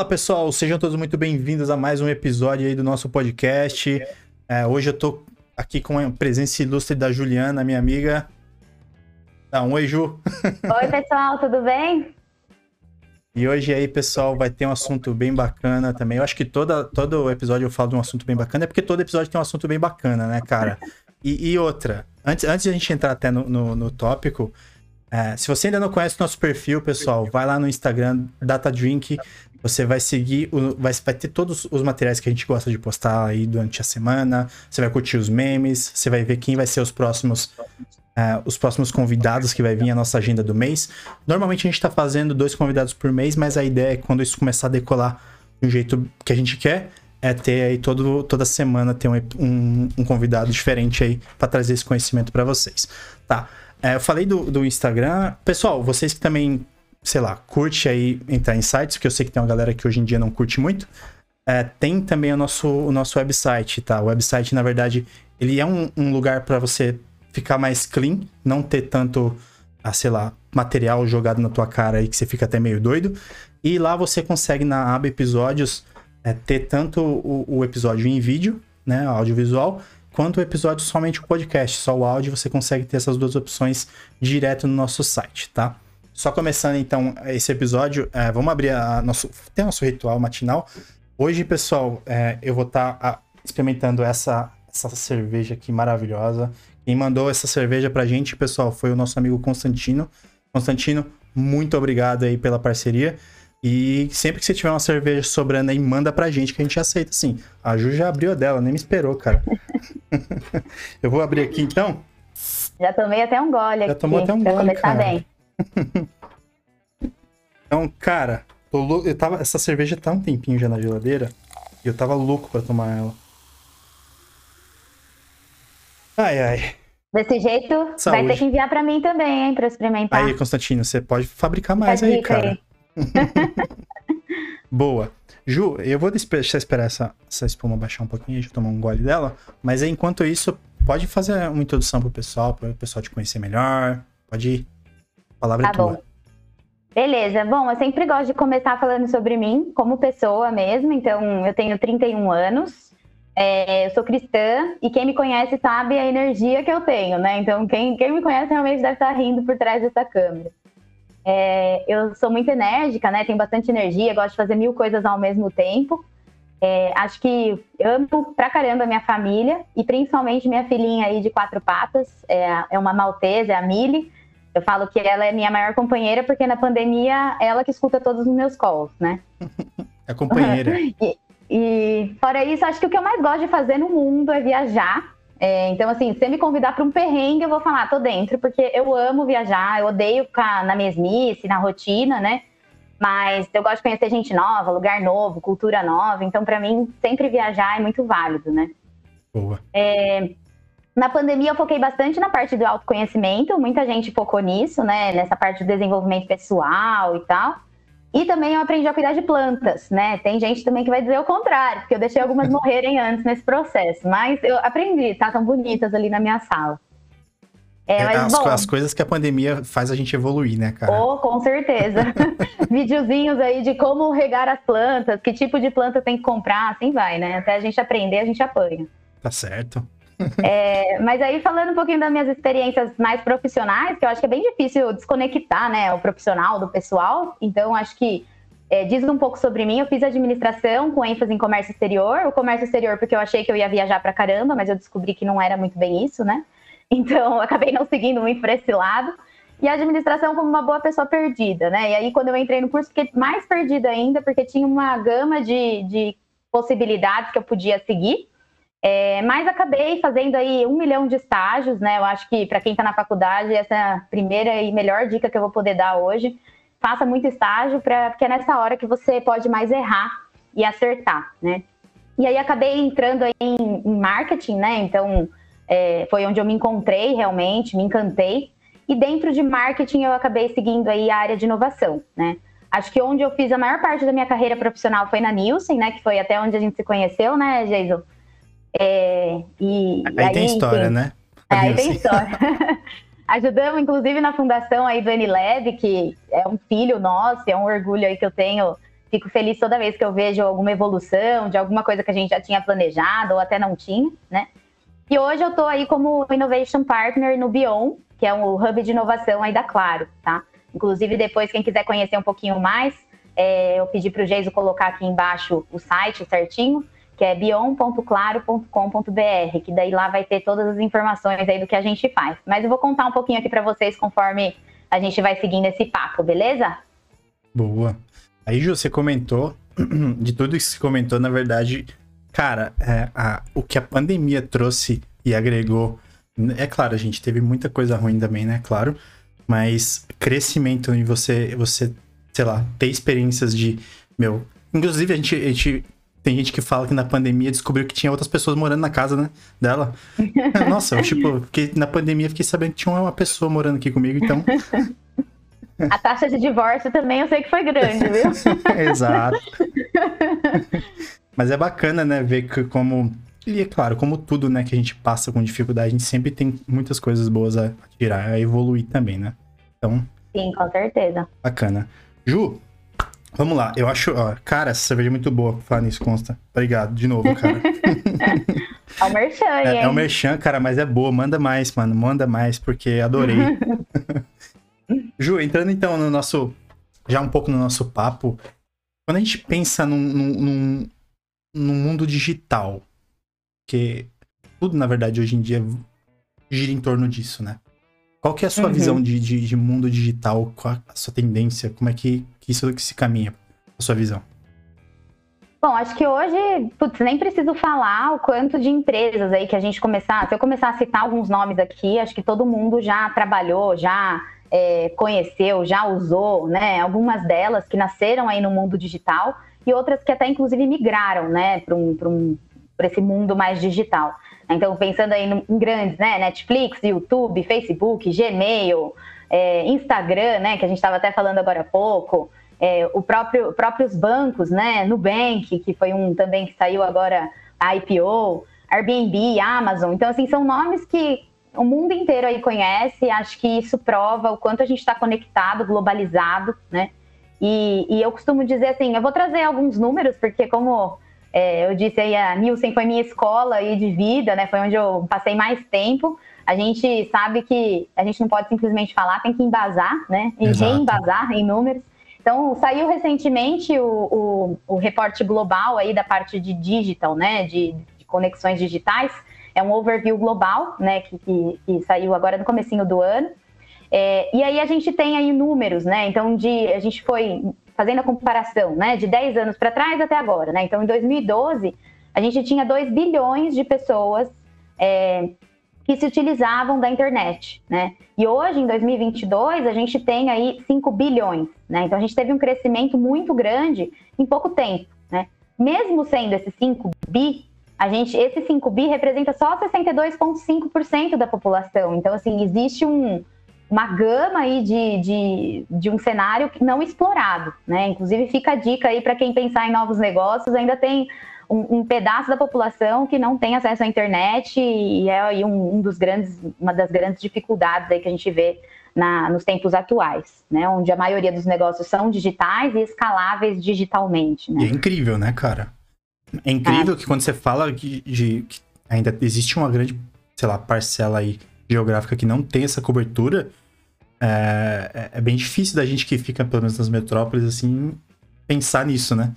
Fala pessoal, sejam todos muito bem-vindos a mais um episódio aí do nosso podcast. É, hoje eu tô aqui com a presença ilustre da Juliana, minha amiga. Dá um oi, Ju. Oi, pessoal, tudo bem? E hoje aí, pessoal, vai ter um assunto bem bacana também. Eu acho que toda, todo episódio eu falo de um assunto bem bacana, é porque todo episódio tem um assunto bem bacana, né, cara? E, e outra, antes, antes de a gente entrar até no, no, no tópico, é, se você ainda não conhece o nosso perfil, pessoal, vai lá no Instagram, DataDrink. Você vai seguir, o, vai, vai ter todos os materiais que a gente gosta de postar aí durante a semana. Você vai curtir os memes, você vai ver quem vai ser os próximos Uh, os próximos convidados que vai vir a nossa agenda do mês. Normalmente a gente está fazendo dois convidados por mês, mas a ideia é quando isso começar a decolar do jeito que a gente quer, é ter aí todo, toda semana ter um, um, um convidado diferente aí para trazer esse conhecimento para vocês. Tá. É, eu falei do, do Instagram. Pessoal, vocês que também, sei lá, curte aí entrar em sites, porque eu sei que tem uma galera que hoje em dia não curte muito. É, tem também o nosso, o nosso website, tá? O website, na verdade, ele é um, um lugar para você ficar mais clean, não ter tanto, ah, sei lá, material jogado na tua cara aí que você fica até meio doido. E lá você consegue, na aba episódios, é, ter tanto o, o, episódio em vídeo, né, audiovisual, quanto o episódio somente o podcast, só o áudio, você consegue ter essas duas opções direto no nosso site, tá? Só começando então esse episódio, é, vamos abrir a nosso, tem nosso ritual matinal. Hoje, pessoal, é, eu vou estar tá, experimentando essa, essa cerveja aqui maravilhosa. Quem mandou essa cerveja pra gente, pessoal, foi o nosso amigo Constantino. Constantino, muito obrigado aí pela parceria. E sempre que você tiver uma cerveja sobrando aí, manda pra gente que a gente aceita, sim. A Ju já abriu a dela, nem me esperou, cara. eu vou abrir aqui então. Já tomei até um gole já aqui. tomou até um gole, começar cara. bem. então, cara, eu tava, essa cerveja tá um tempinho já na geladeira e eu tava louco para tomar ela. Ai, ai. Desse jeito, Saúde. vai ter que enviar para mim também, hein, para experimentar. Aí, Constantino, você pode fabricar mais aí, cara. Aí. Boa. Ju, eu vou deixar esperar essa, essa espuma baixar um pouquinho, deixa eu tomar um gole dela. Mas enquanto isso, pode fazer uma introdução pro pessoal, para o pessoal te conhecer melhor. Pode ir. A palavra é tá é tua. Bom. Beleza. Bom, eu sempre gosto de começar falando sobre mim, como pessoa mesmo. Então, eu tenho 31 anos. É, eu sou cristã e quem me conhece sabe a energia que eu tenho, né? Então, quem, quem me conhece realmente deve estar rindo por trás dessa câmera. É, eu sou muito enérgica, né? Tenho bastante energia, gosto de fazer mil coisas ao mesmo tempo. É, acho que amo pra caramba a minha família e principalmente minha filhinha aí de quatro patas, é, é uma maltesa, é a Mili. Eu falo que ela é minha maior companheira porque na pandemia ela que escuta todos os meus calls, né? É companheira. e, e fora isso, acho que o que eu mais gosto de fazer no mundo é viajar. É, então, assim, se me convidar para um perrengue, eu vou falar, tô dentro, porque eu amo viajar, eu odeio ficar na mesmice, na rotina, né? Mas eu gosto de conhecer gente nova, lugar novo, cultura nova. Então, para mim, sempre viajar é muito válido, né? Boa. É, na pandemia, eu foquei bastante na parte do autoconhecimento. Muita gente focou nisso, né? Nessa parte do desenvolvimento pessoal e tal. E também eu aprendi a cuidar de plantas, né? Tem gente também que vai dizer o contrário, porque eu deixei algumas morrerem antes nesse processo. Mas eu aprendi, tá tão bonitas ali na minha sala. É, mas, as, bom, as, coisas que a pandemia faz a gente evoluir, né, cara? Oh, com certeza. Videozinhos aí de como regar as plantas, que tipo de planta tem que comprar, assim vai, né? Até a gente aprender, a gente apanha. Tá certo. É, mas aí, falando um pouquinho das minhas experiências mais profissionais, que eu acho que é bem difícil desconectar né, o profissional do pessoal, então acho que é, diz um pouco sobre mim. Eu fiz administração com ênfase em comércio exterior. O comércio exterior, porque eu achei que eu ia viajar pra caramba, mas eu descobri que não era muito bem isso, né? Então, acabei não seguindo muito para esse lado. E a administração como uma boa pessoa perdida, né? E aí, quando eu entrei no curso, fiquei mais perdida ainda, porque tinha uma gama de, de possibilidades que eu podia seguir. É, mas acabei fazendo aí um milhão de estágios, né? Eu acho que para quem está na faculdade, essa é a primeira e melhor dica que eu vou poder dar hoje. Faça muito estágio, pra, porque é nessa hora que você pode mais errar e acertar, né? E aí acabei entrando aí em, em marketing, né? Então é, foi onde eu me encontrei realmente, me encantei. E dentro de marketing eu acabei seguindo aí a área de inovação, né? Acho que onde eu fiz a maior parte da minha carreira profissional foi na Nielsen, né? Que foi até onde a gente se conheceu, né, Jason? É, e, aí, aí, tem história, enfim, né? É, aí tem história. Ajudamos, inclusive, na fundação aí do Nlab, que é um filho nosso, é um orgulho aí que eu tenho fico feliz toda vez que eu vejo alguma evolução de alguma coisa que a gente já tinha planejado ou até não tinha, né? E hoje eu estou aí como Innovation Partner no Bion, que é um hub de inovação aí da Claro, tá? Inclusive, depois, quem quiser conhecer um pouquinho mais, é, eu pedi para o Geiso colocar aqui embaixo o site certinho, que é bion.claro.com.br, que daí lá vai ter todas as informações aí do que a gente faz. Mas eu vou contar um pouquinho aqui para vocês conforme a gente vai seguindo esse papo, beleza? Boa. Aí, Ju, você comentou, de tudo que você comentou, na verdade, Cara, é, a, o que a pandemia trouxe e agregou. É claro, a gente teve muita coisa ruim também, né? Claro. Mas crescimento em você, você, sei lá, ter experiências de. Meu. Inclusive, a gente, a gente tem gente que fala que na pandemia descobriu que tinha outras pessoas morando na casa, né, dela. Nossa, eu, tipo, porque na pandemia fiquei sabendo que tinha uma pessoa morando aqui comigo, então. A taxa de divórcio também eu sei que foi grande, viu? Exato. Mas é bacana, né, ver que como. E é claro, como tudo, né, que a gente passa com dificuldade, a gente sempre tem muitas coisas boas a tirar, a evoluir também, né? Então. Sim, com certeza. Bacana. Ju, vamos lá. Eu acho, ó, cara, essa cerveja é muito boa, falar nisso, consta. Obrigado, de novo, cara. é o merchan, é, é o merchan, cara, mas é boa. Manda mais, mano. Manda mais, porque adorei. Ju, entrando então no nosso. Já um pouco no nosso papo. Quando a gente pensa num, num, no mundo digital. Que tudo, na verdade, hoje em dia gira em torno disso, né? Qual que é a sua uhum. visão de, de, de, mundo digital? Qual a sua tendência? Como é que, que isso que se caminha? A sua visão? Bom, acho que hoje, putz, nem preciso falar o quanto de empresas aí que a gente começar. Se eu começar a citar alguns nomes aqui, acho que todo mundo já trabalhou, já é, conheceu, já usou, né? Algumas delas que nasceram aí no mundo digital e outras que até inclusive migraram, né, para um, um, esse mundo mais digital. Então, pensando aí em grandes, né, Netflix, YouTube, Facebook, Gmail, é, Instagram, né, que a gente estava até falando agora há pouco, é, o próprio próprios bancos, né, Nubank, que foi um também que saiu agora a IPO, Airbnb, Amazon. Então, assim, são nomes que o mundo inteiro aí conhece. Acho que isso prova o quanto a gente está conectado, globalizado, né? E, e, eu costumo dizer assim, eu vou trazer alguns números, porque como é, eu disse aí, a Nielsen foi minha escola aí de vida, né? Foi onde eu passei mais tempo. A gente sabe que a gente não pode simplesmente falar, tem que embasar, né? E Exato. reembasar em números. Então, saiu recentemente o, o, o, reporte global aí da parte de digital, né? De, de conexões digitais. É um overview global, né? Que, que, que saiu agora no comecinho do ano. É, e aí a gente tem aí números, né? Então, de, a gente foi fazendo a comparação, né? De 10 anos para trás até agora, né? Então, em 2012, a gente tinha 2 bilhões de pessoas é, que se utilizavam da internet, né? E hoje, em 2022, a gente tem aí 5 bilhões, né? Então, a gente teve um crescimento muito grande em pouco tempo, né? Mesmo sendo esses 5 bi, a gente, esse 5 bi representa só 62,5% da população. Então, assim, existe um, uma gama aí de, de, de um cenário não explorado, né? Inclusive fica a dica aí para quem pensar em novos negócios, ainda tem um, um, pedaço da população que não tem acesso à internet e é aí um, um, dos grandes, uma das grandes dificuldades aí que a gente vê na, nos tempos atuais, né? Onde a maioria dos negócios são digitais e escaláveis digitalmente, né? E é incrível, né, cara? É incrível é. que quando você fala de, de que ainda existe uma grande, sei lá, parcela aí geográfica que não tem essa cobertura, é, é, é, bem difícil da gente que fica, pelo menos nas metrópoles, assim, pensar nisso, né?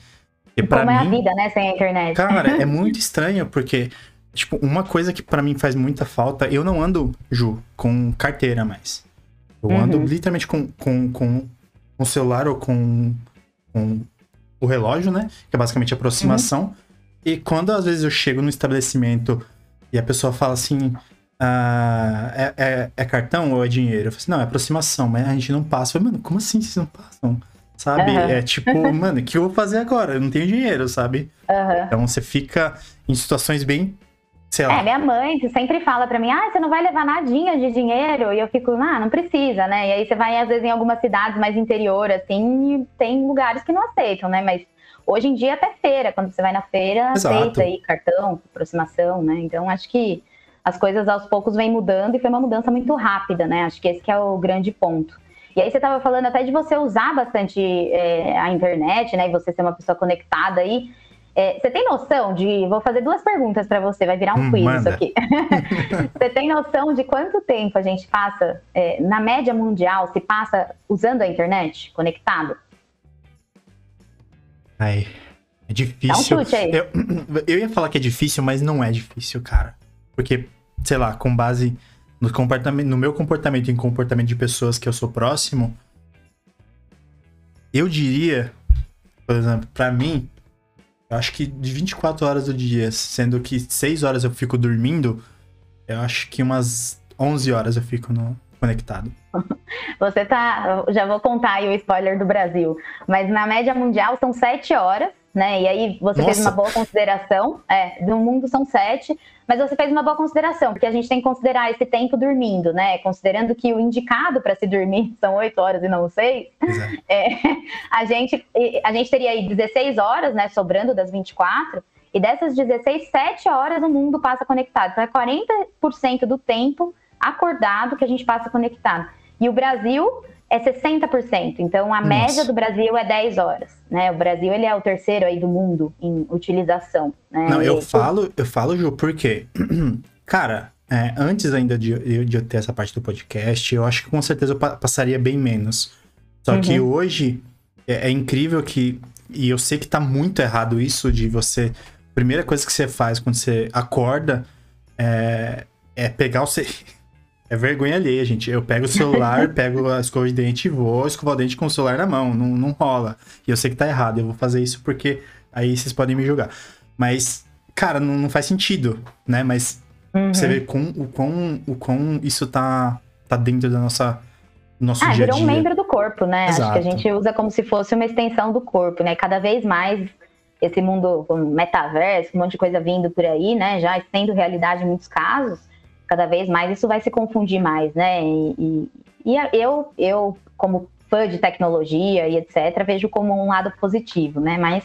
Porque Como é mim, a vida, né, sem a internet? Cara, é muito estranho, porque, tipo, uma coisa que para mim faz muita falta, eu não ando, Ju, com carteira mais. Eu uhum. ando literalmente com, com, com o celular ou com, com o relógio, né? Que é basicamente aproximação. Uhum. E quando às vezes eu chego no estabelecimento e a pessoa fala assim, ah, é, é, é, cartão ou é dinheiro? Eu falei assim, não, é aproximação, mas a gente não passa. Eu falei, mano, como assim vocês não passam? Sabe? Uhum. É tipo, mano, o que eu vou fazer agora? Eu não tenho dinheiro, sabe? Uhum. Então você fica em situações bem. Sei lá. É, minha mãe sempre fala pra mim, ah, você não vai levar nadinha de dinheiro. E eu fico, ah, não precisa, né? E aí você vai, às vezes, em algumas cidades mais interior, assim, tem lugares que não aceitam, né? Mas hoje em dia até feira, quando você vai na feira, Exato. aceita aí cartão, aproximação, né? Então acho que as coisas aos poucos vêm mudando e foi uma mudança muito rápida, né? Acho que esse que é o grande ponto. E aí você estava falando até de você usar bastante é, a internet, né? E você ser uma pessoa conectada aí. É, você tem noção de. Vou fazer duas perguntas para você, vai virar um hum, quiz manda. isso aqui. você tem noção de quanto tempo a gente passa, é, na média mundial, se passa usando a internet, conectado? Ai, é difícil. um chute aí. Eu, eu ia falar que é difícil, mas não é difícil, cara. Porque, sei lá, com base no, comportamento, no meu comportamento e em comportamento de pessoas que eu sou próximo, eu diria, por exemplo, para mim, eu acho que de 24 horas do dia, sendo que 6 horas eu fico dormindo, eu acho que umas 11 horas eu fico no, conectado. Você tá. Já vou contar aí o spoiler do Brasil. Mas na média mundial são 7 horas né? E aí você Nossa. fez uma boa consideração. É, no mundo são sete, mas você fez uma boa consideração, porque a gente tem que considerar esse tempo dormindo, né? Considerando que o indicado para se dormir são oito horas e não seis, é, a, gente, a gente teria aí 16 horas, né? Sobrando das 24, e dessas 16, 7 horas o mundo passa conectado. Então é 40% do tempo acordado que a gente passa conectado. E o Brasil é 60%. Então a Nossa. média do Brasil é 10 horas, né? O Brasil ele é o terceiro aí do mundo em utilização. Né? Não, eu falo, eu falo, Ju, porque, cara, é, antes ainda de, de eu ter essa parte do podcast, eu acho que com certeza eu passaria bem menos. Só uhum. que hoje é, é, incrível que. E eu sei que tá muito errado isso de você. Primeira coisa que você faz quando você acorda é, é pegar o. É vergonha alheia, gente. Eu pego o celular, pego a escova de dente e vou escovar o dente com o celular na mão. Não, não rola. E eu sei que tá errado. Eu vou fazer isso porque aí vocês podem me julgar. Mas, cara, não, não faz sentido, né? Mas uhum. você vê com, o, quão, o quão isso tá, tá dentro da nossa nosso ah, dia. virou um membro do corpo, né? Exato. Acho que a gente usa como se fosse uma extensão do corpo, né? Cada vez mais esse mundo metaverso, um monte de coisa vindo por aí, né? Já sendo realidade em muitos casos cada vez mais isso vai se confundir mais, né? E, e, e eu, eu, como fã de tecnologia e etc., vejo como um lado positivo, né? Mas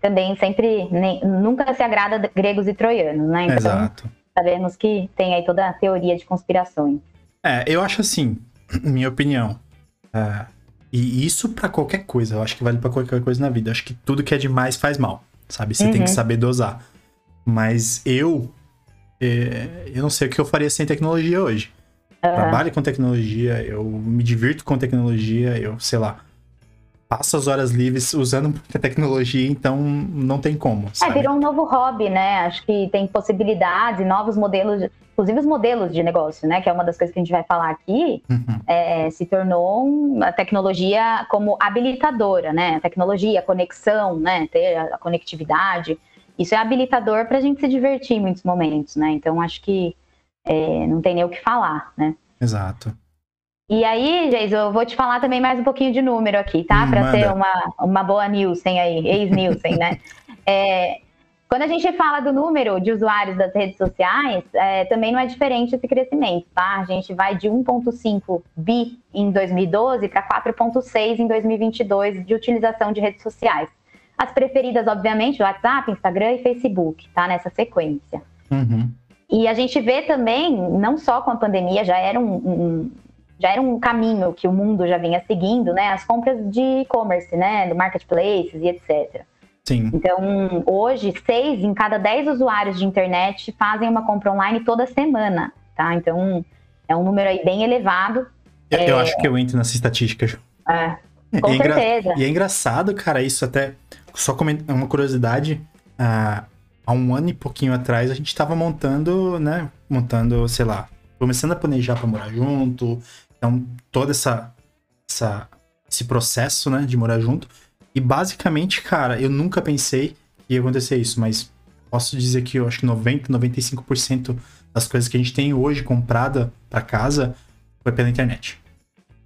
também sempre, nem, nunca se agrada gregos e troianos, né? Então, Exato. sabemos que tem aí toda a teoria de conspirações. É, eu acho assim, minha opinião. É, e isso para qualquer coisa, eu acho que vale para qualquer coisa na vida. Eu acho que tudo que é demais faz mal, sabe? Você uhum. tem que uhum. saber dosar. Mas eu, eu não sei o que eu faria sem tecnologia hoje. Uhum. Trabalho com tecnologia, eu me divirto com tecnologia, eu, sei lá, passo as horas livres usando muita tecnologia, então não tem como. É, sabe? É, virou um novo hobby, né? Acho que tem possibilidades, novos modelos, inclusive os modelos de negócio, né? Que é uma das coisas que a gente vai falar aqui, uhum. é, se tornou a tecnologia como habilitadora, né? A tecnologia, a conexão, né? Ter a conectividade isso é habilitador para a gente se divertir em muitos momentos, né? Então acho que é, não tem nem o que falar, né? Exato. E aí, Geis, eu vou te falar também mais um pouquinho de número aqui, tá? Hum, para ser uma, uma boa Nielsen aí, ex-Nielsen, né? É, quando a gente fala do número de usuários das redes sociais, é, também não é diferente esse crescimento, tá? A gente vai de 1,5 bi em 2012 para 4,6 em 2022 de utilização de redes sociais. As preferidas, obviamente, WhatsApp, Instagram e Facebook, tá? Nessa sequência. Uhum. E a gente vê também, não só com a pandemia, já era um, um, já era um caminho que o mundo já vinha seguindo, né? As compras de e-commerce, né? Do marketplaces e etc. Sim. Então, hoje, seis em cada dez usuários de internet fazem uma compra online toda semana, tá? Então, é um número aí bem elevado. Eu, é... eu acho que eu entro nessa estatística. É, com e certeza. É engra... E é engraçado, cara, isso até só uma curiosidade, há um ano e pouquinho atrás a gente estava montando, né? Montando, sei lá, começando a planejar para morar junto. Então, todo essa, essa, esse processo, né, de morar junto. E basicamente, cara, eu nunca pensei que ia acontecer isso, mas posso dizer que eu acho que 90, 95% das coisas que a gente tem hoje comprada para casa foi pela internet.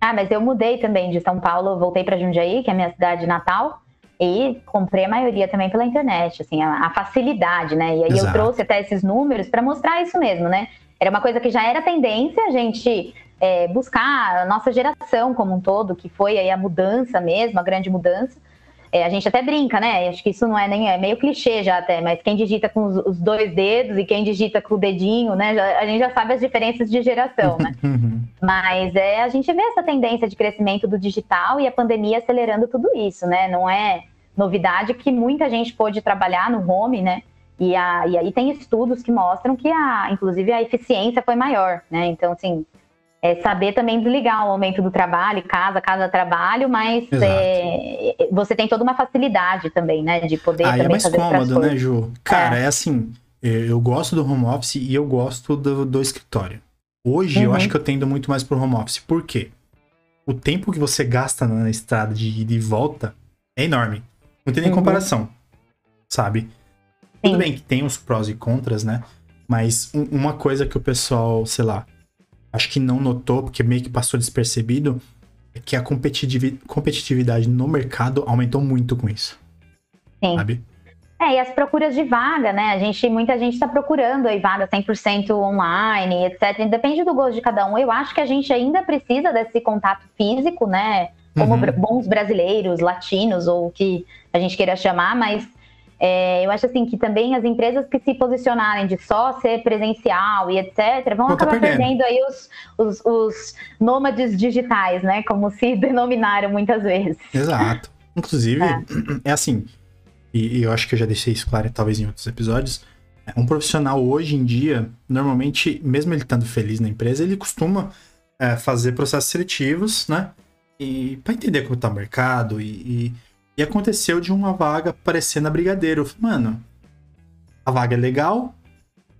Ah, mas eu mudei também de São Paulo, voltei para Jundiaí, que é a minha cidade natal. E comprei a maioria também pela internet, assim, a, a facilidade, né? E aí Exato. eu trouxe até esses números para mostrar isso mesmo, né? Era uma coisa que já era tendência a gente é, buscar a nossa geração como um todo, que foi aí a mudança mesmo, a grande mudança. é, a gente até brinca, né? Acho que isso não é nem é meio clichê já até, mas quem digita com os, os dois dedos e quem digita com o dedinho, né? Já, a gente já sabe as diferenças de geração, né? Uhum. Mas é a gente vê essa tendência de crescimento do digital e a pandemia acelerando tudo isso, né? Não é novidade que muita gente pôde trabalhar no home, né? E, a, e aí tem estudos que mostram que a, inclusive a eficiência foi maior, né? Então, assim, é saber também desligar o momento do trabalho, casa, casa, trabalho, mas é, você tem toda uma facilidade também, né? De poder Aí é mais cômodo, né, Ju? Cara, é. é. assim, eu gosto do home office e eu gosto do, do escritório. Hoje uhum. eu acho que eu tendo muito mais pro home office. Por quê? O tempo que você gasta na estrada de ida e volta é enorme. Não tem nem uhum. comparação, sabe? Sim. Tudo bem que tem os prós e contras, né? Mas uma coisa que o pessoal, sei lá, acho que não notou, porque meio que passou despercebido, é que a competitividade no mercado aumentou muito com isso. Sim. Sabe? É, e as procuras de vaga, né? A gente, muita gente está procurando aí vaga 100% online, etc. Depende do gosto de cada um. Eu acho que a gente ainda precisa desse contato físico, né? Como uhum. bons brasileiros, latinos, ou o que a gente queira chamar, mas é, eu acho assim que também as empresas que se posicionarem de só ser presencial e etc. vão acabar perdendo. aí os, os, os nômades digitais, né? Como se denominaram muitas vezes. Exato. Inclusive, é, é assim, e, e, eu acho que eu já deixei isso claro talvez em outros episódios. É, um profissional hoje em dia, normalmente, mesmo ele estando feliz na empresa, ele costuma é, fazer processos seletivos, né? E para entender como está o mercado e, e e aconteceu de uma vaga aparecer na Brigadeiro. Mano, a vaga é legal,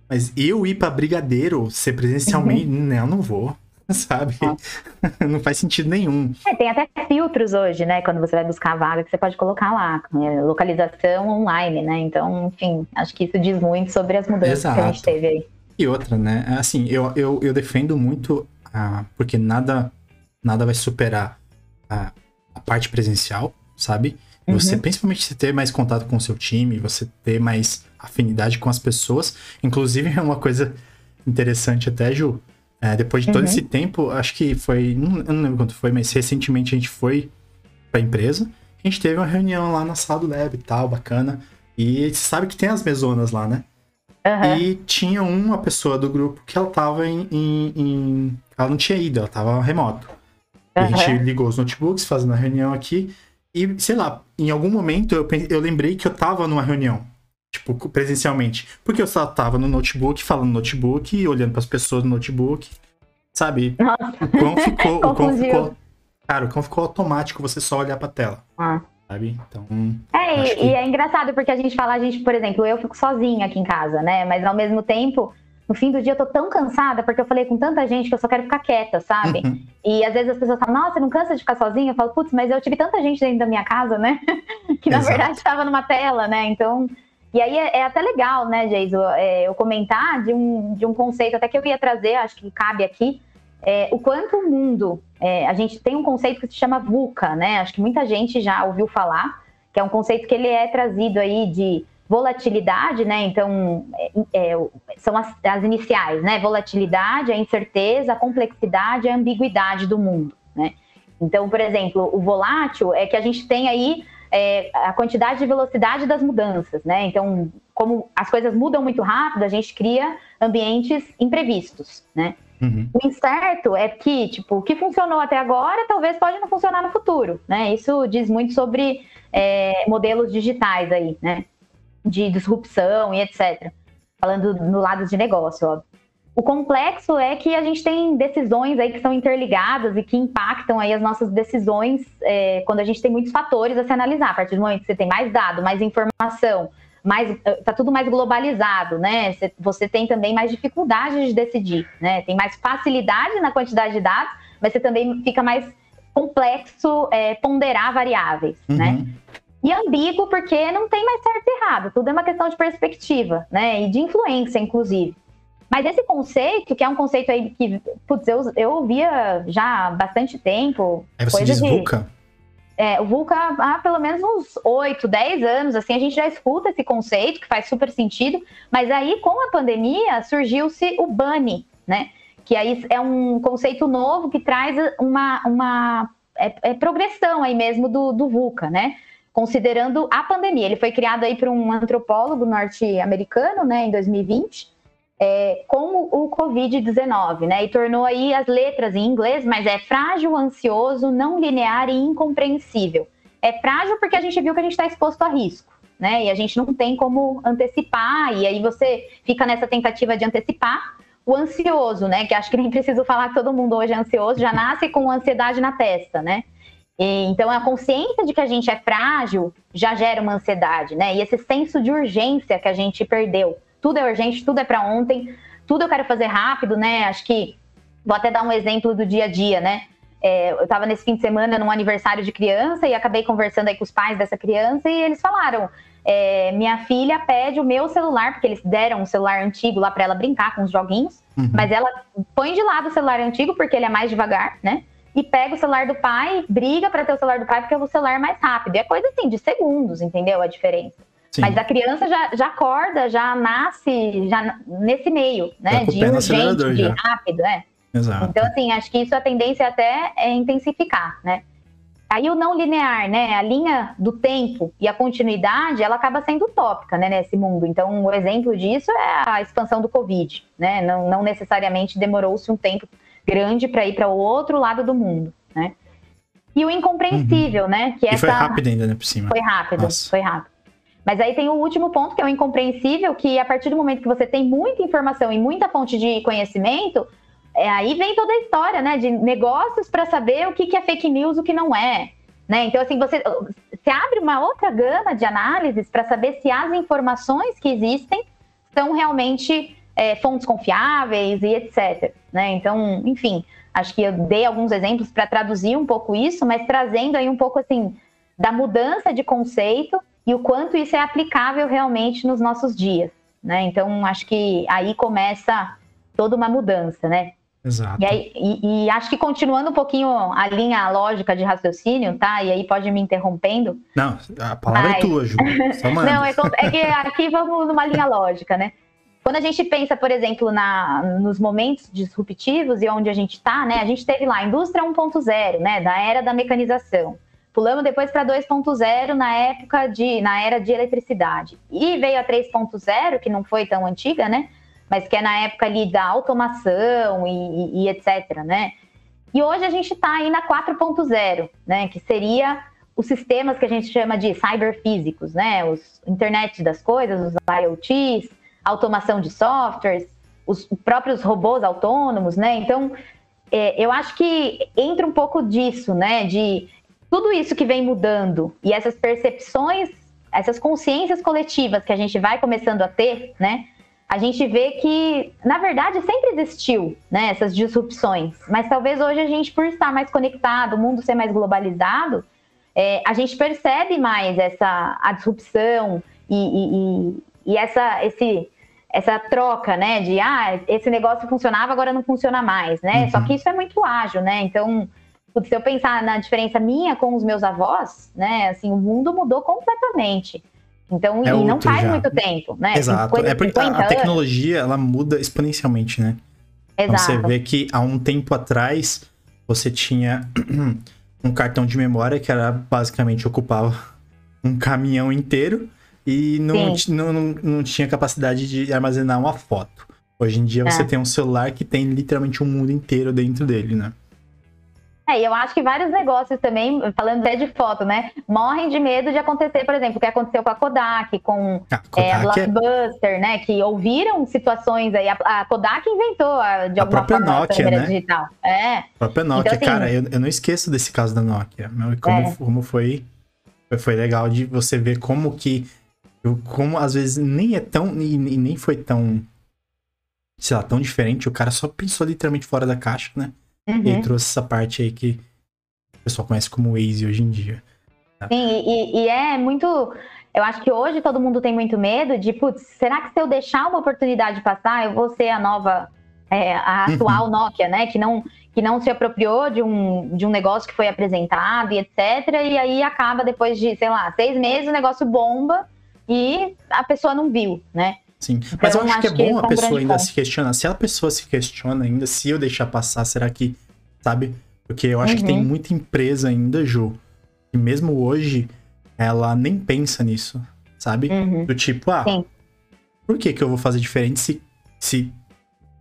mas eu ir pra Brigadeiro ser presencialmente, uhum. não, não vou. Sabe? não faz sentido nenhum. É, tem até filtros hoje, né? Quando você vai buscar a vaga, que você pode colocar lá, é, localização online, né? Então, enfim, acho que isso diz muito sobre as mudanças Exato. que a gente teve aí. E outra, né? Assim, eu, eu, eu defendo muito, ah, porque nada, nada vai superar a, a parte presencial, sabe? Uhum. Você, principalmente, você ter mais contato com o seu time, você ter mais afinidade com as pessoas. Inclusive, é uma coisa interessante até, Ju. É, depois de todo uhum. esse tempo, acho que foi. Não, eu não lembro quanto foi, mas recentemente a gente foi pra empresa. A gente teve uma reunião lá na sala do lab e tal, bacana. E você sabe que tem as mesonas lá, né? Uhum. E tinha uma pessoa do grupo que ela tava em, em, em, Ela não tinha ido, ela tava remoto. Uhum. a gente ligou os notebooks, fazendo a reunião aqui. E, sei lá, em algum momento eu, eu lembrei que eu tava numa reunião. Tipo, presencialmente. Porque eu só tava no notebook, falando no notebook, olhando para as pessoas no notebook. Sabe? Nossa. O quão ficou. o quão ficou. Cara, o quão ficou automático você só olhar pra tela. Ah. Sabe? Então. É, e, que... e é engraçado porque a gente fala, a gente, por exemplo, eu fico sozinha aqui em casa, né? Mas ao mesmo tempo no fim do dia eu tô tão cansada, porque eu falei com tanta gente que eu só quero ficar quieta, sabe? Uhum. E às vezes as pessoas falam, nossa, você não cansa de ficar sozinha? Eu falo, putz, mas eu tive tanta gente dentro da minha casa, né? que na Exato. verdade estava numa tela, né? Então. E aí é, é até legal, né, Geiso, é, eu comentar de um, de um conceito até que eu ia trazer, acho que cabe aqui, é, o quanto o mundo. É, a gente tem um conceito que se chama VUCA, né? Acho que muita gente já ouviu falar, que é um conceito que ele é trazido aí de volatilidade, né? Então, é, é, são as, as, iniciais, né? Volatilidade, a incerteza, a complexidade, a ambiguidade do mundo, né? Então, por exemplo, o volátil é que a gente tem aí é, a quantidade de velocidade das mudanças, né? Então, como as coisas mudam muito rápido, a gente cria ambientes imprevistos, né? Uhum. O incerto é que, tipo, o que funcionou até agora talvez pode não funcionar no futuro, né? Isso diz muito sobre é, modelos digitais aí, né? De disrupção e etc. Falando no lado de negócio, ó. O complexo é que a gente tem decisões aí que são interligadas e que impactam aí as nossas decisões é, quando a gente tem muitos fatores a se analisar. A partir do momento que você tem mais dado, mais informação, mais tá tudo mais globalizado, né? Você, você tem também mais dificuldade de decidir, né? Tem mais facilidade na quantidade de dados, mas você também fica mais complexo é, ponderar variáveis, né? uhum. né? E ambíguo porque não tem mais certo e errado, tudo é uma questão de perspectiva, né? E de influência, inclusive. Mas esse conceito, que é um conceito aí que, putz, eu, eu ouvia já há bastante tempo. É, você diz de, VUCA? É, o VUCA há pelo menos uns 8, 10 anos, assim, a gente já escuta esse conceito, que faz super sentido, mas aí com a pandemia surgiu-se o BANI, né? Que aí é um conceito novo que traz uma, uma é, é progressão aí mesmo do, do VUCA, né? Considerando a pandemia. Ele foi criado aí por um antropólogo norte-americano, né, em 2020, é, com o Covid-19, né, e tornou aí as letras em inglês, mas é frágil, ansioso, não linear e incompreensível. É frágil porque a gente viu que a gente está exposto a risco. Né? E a gente não tem como antecipar, e aí você fica nessa tentativa de antecipar, o ansioso, né? Que acho que nem preciso falar que todo mundo hoje é ansioso, já nasce com ansiedade na testa, né? E, então a consciência de que a gente é frágil já gera uma ansiedade, né? E esse senso de urgência que a gente perdeu. Tudo é urgente, tudo é para ontem, tudo eu quero fazer rápido, né? Acho que vou até dar um exemplo do dia a dia, né? É, eu estava nesse fim de semana num aniversário de criança e acabei conversando aí com os pais dessa criança e eles falaram: é, minha filha pede o meu celular, porque eles deram um celular antigo lá para ela brincar com os joguinhos, uhum. mas ela põe de lado o celular antigo, porque ele é mais devagar, né? E pega o celular do pai, briga para ter o celular do pai, porque o celular é mais rápido. E é coisa assim, de segundos, entendeu? A diferença. Sim. Mas a criança já, já acorda, já nasce já nesse meio, né? Tá de urgente, de rápido, né? Exato. Então, assim, acho que isso a tendência até é intensificar, né? Aí o não linear, né? A linha do tempo e a continuidade, ela acaba sendo utópica, né, nesse mundo. Então, o exemplo disso é a expansão do Covid, né? Não, não necessariamente demorou-se um tempo grande para ir para o outro lado do mundo, né? E o incompreensível, uhum. né? Que e essa... foi rápido ainda, né, por cima. Foi rápido, Nossa. foi rápido. Mas aí tem o último ponto, que é o incompreensível, que a partir do momento que você tem muita informação e muita fonte de conhecimento, é, aí vem toda a história, né, de negócios para saber o que, que é fake news, o que não é. Né? Então, assim, você, você abre uma outra gama de análises para saber se as informações que existem são realmente é, fontes confiáveis e etc. Né? Então, enfim, acho que eu dei alguns exemplos para traduzir um pouco isso, mas trazendo aí um pouco assim da mudança de conceito e o quanto isso é aplicável realmente nos nossos dias. Né? Então, acho que aí começa toda uma mudança, né? Exato. E, aí, e, e, acho que continuando um pouquinho a linha lógica de raciocínio, tá? E aí pode me interrompendo. Não, a palavra é mas... é tua, Ju. Não, é, é, que aqui vamos numa linha lógica, né? Quando a gente pensa, por exemplo, na, nos momentos disruptivos e onde a gente está, né? A gente teve lá a indústria 1.0, né? Da era da mecanização. Pulamos depois para 2.0 na época de, na era de eletricidade. E veio a 3.0, que não foi tão antiga, né? mas que é na época ali da automação e, e, e etc, né? E hoje a gente está aí na 4.0, né? Que seria os sistemas que a gente chama de cyberfísicos, né? Os internet das coisas, os IoTs, automação de softwares, os próprios robôs autônomos, né? Então, é, eu acho que entra um pouco disso, né? De tudo isso que vem mudando e essas percepções, essas consciências coletivas que a gente vai começando a ter, né? a gente vê que, na verdade, sempre existiu né, essas disrupções, mas talvez hoje a gente, por estar mais conectado, o mundo ser mais globalizado, é, a gente percebe mais essa a disrupção e, e, e, essa, esse, essa troca, né, de ah, esse negócio funcionava, agora não funciona mais, né? Uhum. Só que isso é muito ágil, né? Então, se eu pensar na diferença minha com os meus avós, né, assim, o mundo mudou completamente. Então, é e não faz já. muito tempo, né? Exato. é porque a, a, tecnologia, ela muda exponencialmente, né? Exato. Então, você vê que há um tempo atrás, você tinha um cartão de memória que era basicamente ocupava um caminhão inteiro e não, não, não, não, tinha capacidade de armazenar uma foto. Hoje em dia, é. você tem um celular que tem literalmente um mundo inteiro dentro dele, né? É, e eu acho que vários negócios também, falando até de foto, né, morrem de medo de acontecer, por exemplo, o que aconteceu com a Kodak, com a, Kodak é, a Blockbuster, é... né, que ouviram situações aí. A, a Kodak inventou a, de alguma forma Nokia, a câmera né? digital. É. A própria Nokia, então, assim, cara, eu, eu, não esqueço desse caso da Nokia. Como, é. como foi, foi legal de você ver como que, como às vezes nem é tão, e, e nem foi tão, sei lá, tão diferente. O cara só pensou literalmente fora da caixa, né? Uhum. E trouxe essa parte aí que o pessoal conhece como Waze hoje em dia. Tá? Sim, e, e, é muito. Eu acho que hoje todo mundo tem muito medo de, putz, será que se eu deixar uma oportunidade passar, eu vou ser a nova, é, a uhum. atual. Nokia, né? Que não, que não se apropriou de um, de um negócio que foi apresentado e etc. E aí acaba depois de, sei lá, seis meses, o negócio bomba e a pessoa não viu, né? Sim, mas então, eu acho, que é bom a pessoa ainda ponto. se questionar. Se a pessoa se questiona ainda, se eu deixar passar, será que, sabe? Porque eu acho uhum. que tem uhum. muita empresa ainda, Ju, e mesmo hoje, ela nem pensa nisso, sabe? Uhum. Do tipo, ah, Sim. por que, que eu vou fazer diferente se, se,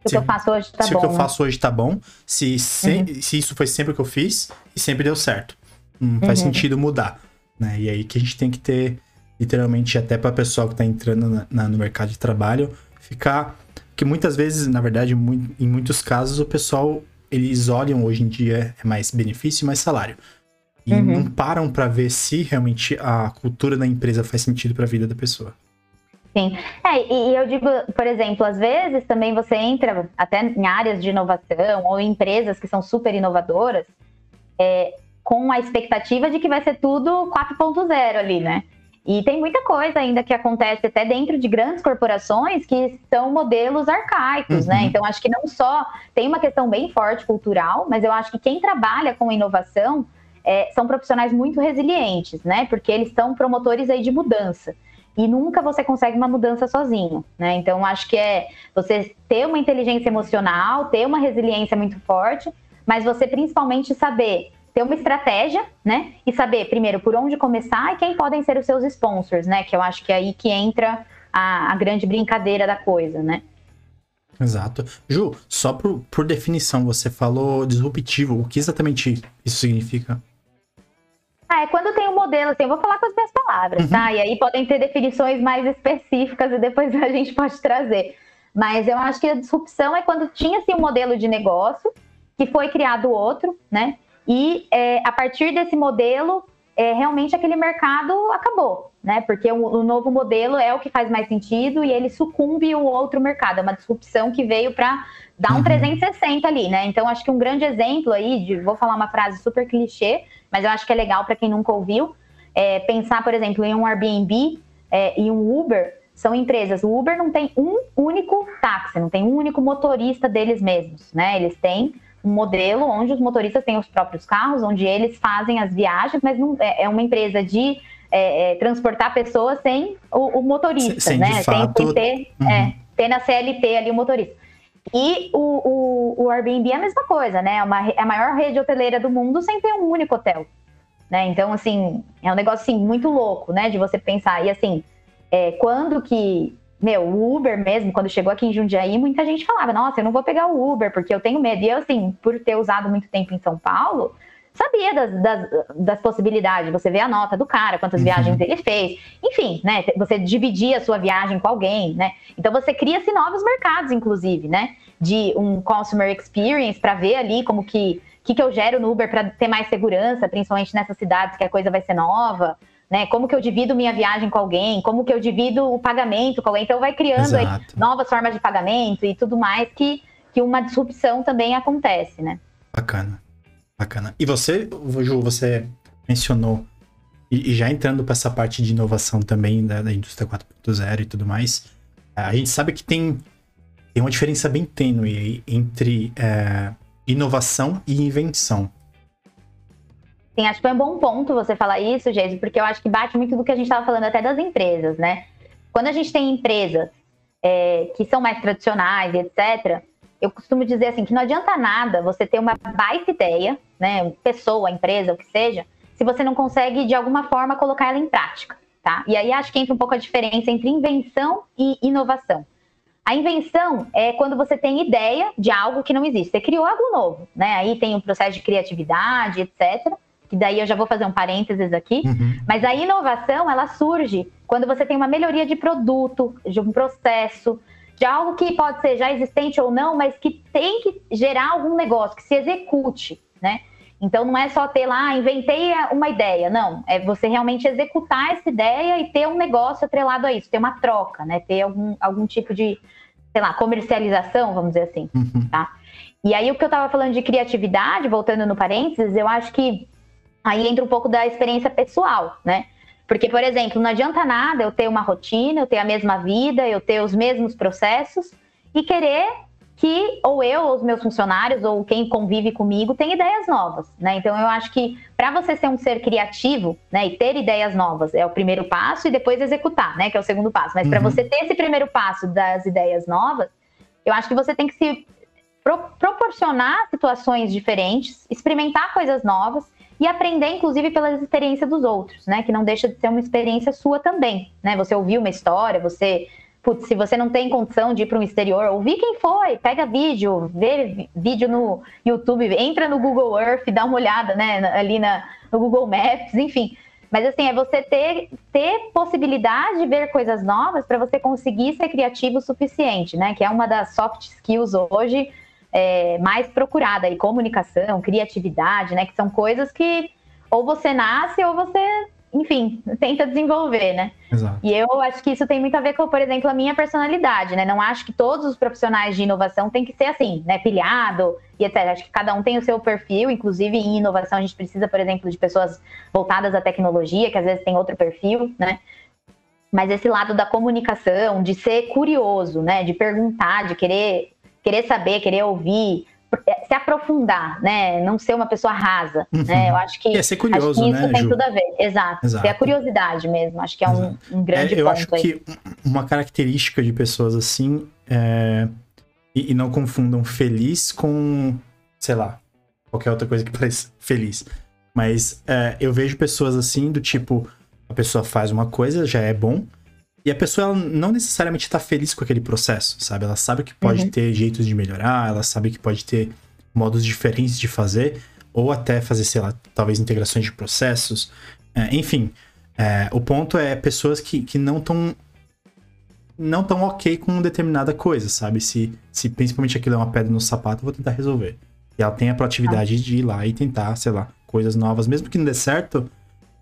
O que eu faço hoje tá se bom. o que eu né? faço hoje tá bom, se, se, se isso foi sempre o que eu fiz e sempre deu certo. Não faz Uhum. sentido mudar, né? E aí que a gente tem que ter, literalmente, até para pessoal que tá entrando na- na- no mercado de trabalho, ficar... Que muitas vezes, na verdade, mui- em muitos casos, o pessoal, eles olham hoje em dia é mais benefício mais salário. E Uhum. não param para ver se realmente a cultura da empresa faz sentido para a vida da pessoa. Sim. É, e, e eu digo, por exemplo, às vezes também você entra até em áreas de inovação ou em empresas que são super inovadoras é, com a expectativa de que vai ser tudo 4.0 ali, né? E tem muita coisa ainda que acontece até dentro de grandes corporações que são modelos arcaicos, né? Uhum. Então acho que não só tem uma questão bem forte cultural, mas eu acho que quem trabalha com inovação é, são profissionais muito resilientes, né? Porque eles são promotores aí de mudança e nunca você consegue uma mudança sozinho, né? Então acho que é você ter uma inteligência emocional, ter uma resiliência muito forte, mas você principalmente saber ter uma estratégia, né? E saber primeiro por onde começar e quem podem ser os seus sponsors, né? Que eu acho que é aí que entra a, a grande brincadeira da coisa, né? Exato. Ju, só por, por definição, você falou disruptivo. O que exatamente isso significa? Ah, é quando tem um modelo, assim, eu vou falar com as minhas palavras, tá? E aí podem ter definições mais específicas e depois a gente pode trazer. Mas eu acho que a disrupção é quando tinha-se um modelo de negócio que foi criado outro, né? E é, a partir desse modelo, é, realmente aquele mercado acabou, né? Porque o, o novo modelo é o que faz mais sentido e ele sucumbe o outro mercado. É uma disrupção que veio para dar um Uhum. 360 ali, né? Então acho que um grande exemplo aí, de, vou falar uma frase super clichê, mas eu acho que é legal para quem nunca ouviu, é pensar, por exemplo, em um Airbnb é, e um Uber. São empresas. O Uber não tem um único táxi, não tem um único motorista deles mesmos, né? Eles têm um modelo onde os motoristas têm os próprios carros, onde eles fazem as viagens, mas não, é, é uma empresa de é, é, transportar pessoas sem o, o motorista, Sem- sem, né? de fato, Tem que ter, uhum. é, ter na CLT ali o motorista. E o, o, o Airbnb é a mesma coisa, né? É, uma, é a maior rede hoteleira do mundo sem ter um único hotel. Né? Então, assim, é um negócio assim, muito louco, né? De você pensar. E assim, é, quando que. Meu, o Uber mesmo, quando chegou aqui em Jundiaí, muita gente falava, nossa, eu não vou pegar o Uber, porque eu tenho medo. E eu, assim, por ter usado muito tempo em São Paulo, sabia das, das, das possibilidades. Você vê a nota do cara, quantas Uhum. viagens ele fez. Enfim, né? Você dividir a sua viagem com alguém, né? Então você cria-se novos mercados, inclusive, né? De um consumer experience para ver ali como que que, que eu gero no Uber para ter mais segurança, principalmente nessas cidades que a coisa vai ser nova, né? Como que eu divido minha viagem com alguém, como que eu divido o pagamento com alguém. Então vai criando aí novas formas de pagamento e tudo mais que, que uma disrupção também acontece, né? Bacana. Bacana. E você, Ju, você mencionou, e, e já entrando para essa parte de inovação também da, da indústria 4.0 e tudo mais, a gente sabe que tem, tem uma diferença bem tênue entre é, inovação e invenção. Sim, acho que foi um bom ponto você falar isso, Geise, porque eu acho que bate muito do que a gente estava falando até das empresas, né? Quando a gente tem empresas é, que são mais tradicionais etc., eu costumo dizer assim que não adianta nada você ter uma baita ideia, né? Pessoa, empresa, o que seja, se você não consegue de alguma forma colocar ela em prática, tá? E aí acho que entra um pouco a diferença entre invenção e inovação. A invenção é quando você tem ideia de algo que não existe. Você criou algo novo, né? Aí tem o processo de criatividade, etc. Que daí eu já vou fazer um parênteses aqui. Uhum. Mas a inovação, ela surge quando você tem uma melhoria de produto, de um processo, de algo que pode ser já existente ou não, mas que tem que gerar algum negócio, que se execute, né? Então não é só ter lá, ah, inventei uma ideia, não. É você realmente executar essa ideia e ter um negócio atrelado a isso, ter uma troca, né? Ter algum, algum tipo de, sei lá, comercialização, vamos dizer assim. Uhum. E aí o que eu estava falando de criatividade, voltando no parênteses, eu acho que aí entra um pouco da experiência pessoal, né? Porque, por exemplo, não adianta nada eu ter uma rotina, eu ter a mesma vida, eu ter os mesmos processos e querer que ou eu, ou os meus funcionários, ou quem convive comigo, tenha ideias novas, né? Então eu acho que para você ser um ser criativo, né, e ter ideias novas é o primeiro passo e depois executar, né, que é o segundo passo. Mas para Uhum. você ter esse primeiro passo das ideias novas, eu acho que você tem que se pro- proporcionar situações diferentes, experimentar coisas novas e aprender, inclusive, pelas experiências dos outros, né? Que não deixa de ser uma experiência sua também, né? Você ouviu uma história, você putz, se você não tem condição de ir para um exterior, ouvir quem foi, pega vídeo, vê vídeo no YouTube, entra no Google Earth, dá uma olhada, né, ali na, no Google Maps, enfim. Mas assim, é você ter, ter possibilidade de ver coisas novas para você conseguir ser criativo o suficiente, né? Que é uma das soft skills hoje é, mais procurada, e comunicação, criatividade, né? Que são coisas que ou você nasce ou você enfim, tenta desenvolver, né? Exato. E eu acho que isso tem muito a ver com, por exemplo, a minha personalidade, né? Não acho que todos os profissionais de inovação têm que ser assim, né? Pilhado e etc. Acho que cada um tem o seu perfil, inclusive em inovação a gente precisa, por exemplo, de pessoas voltadas à tecnologia, que às vezes tem outro perfil, né? Mas esse lado da comunicação, de ser curioso, né? De perguntar, de querer, querer saber, querer ouvir, é, se aprofundar, né? Não ser uma pessoa rasa, uhum. né? Eu acho que, é ser curioso, acho que isso né, tem Ju? tudo a ver. Exato. Exato. Ter a curiosidade mesmo. Acho que é um, um, grande é, eu ponto. Eu acho aí. que uma característica de pessoas assim é... e, e, não confundam feliz com, sei lá, qualquer outra coisa que pareça feliz. Mas é, eu vejo pessoas assim do tipo, a pessoa faz uma coisa, já é bom, e a pessoa não necessariamente está feliz com aquele processo, sabe? Ela sabe que pode uhum. ter jeitos de melhorar, ela sabe que pode ter modos diferentes de fazer, ou até fazer, sei lá, talvez integrações de processos. É, enfim, é, o ponto é pessoas que, que não estão não tão ok com determinada coisa, sabe? Se, se principalmente aquilo é uma pedra no sapato, eu vou tentar resolver. E ela tem a proatividade ah. de ir lá e tentar, sei lá, coisas novas. Mesmo que não dê certo,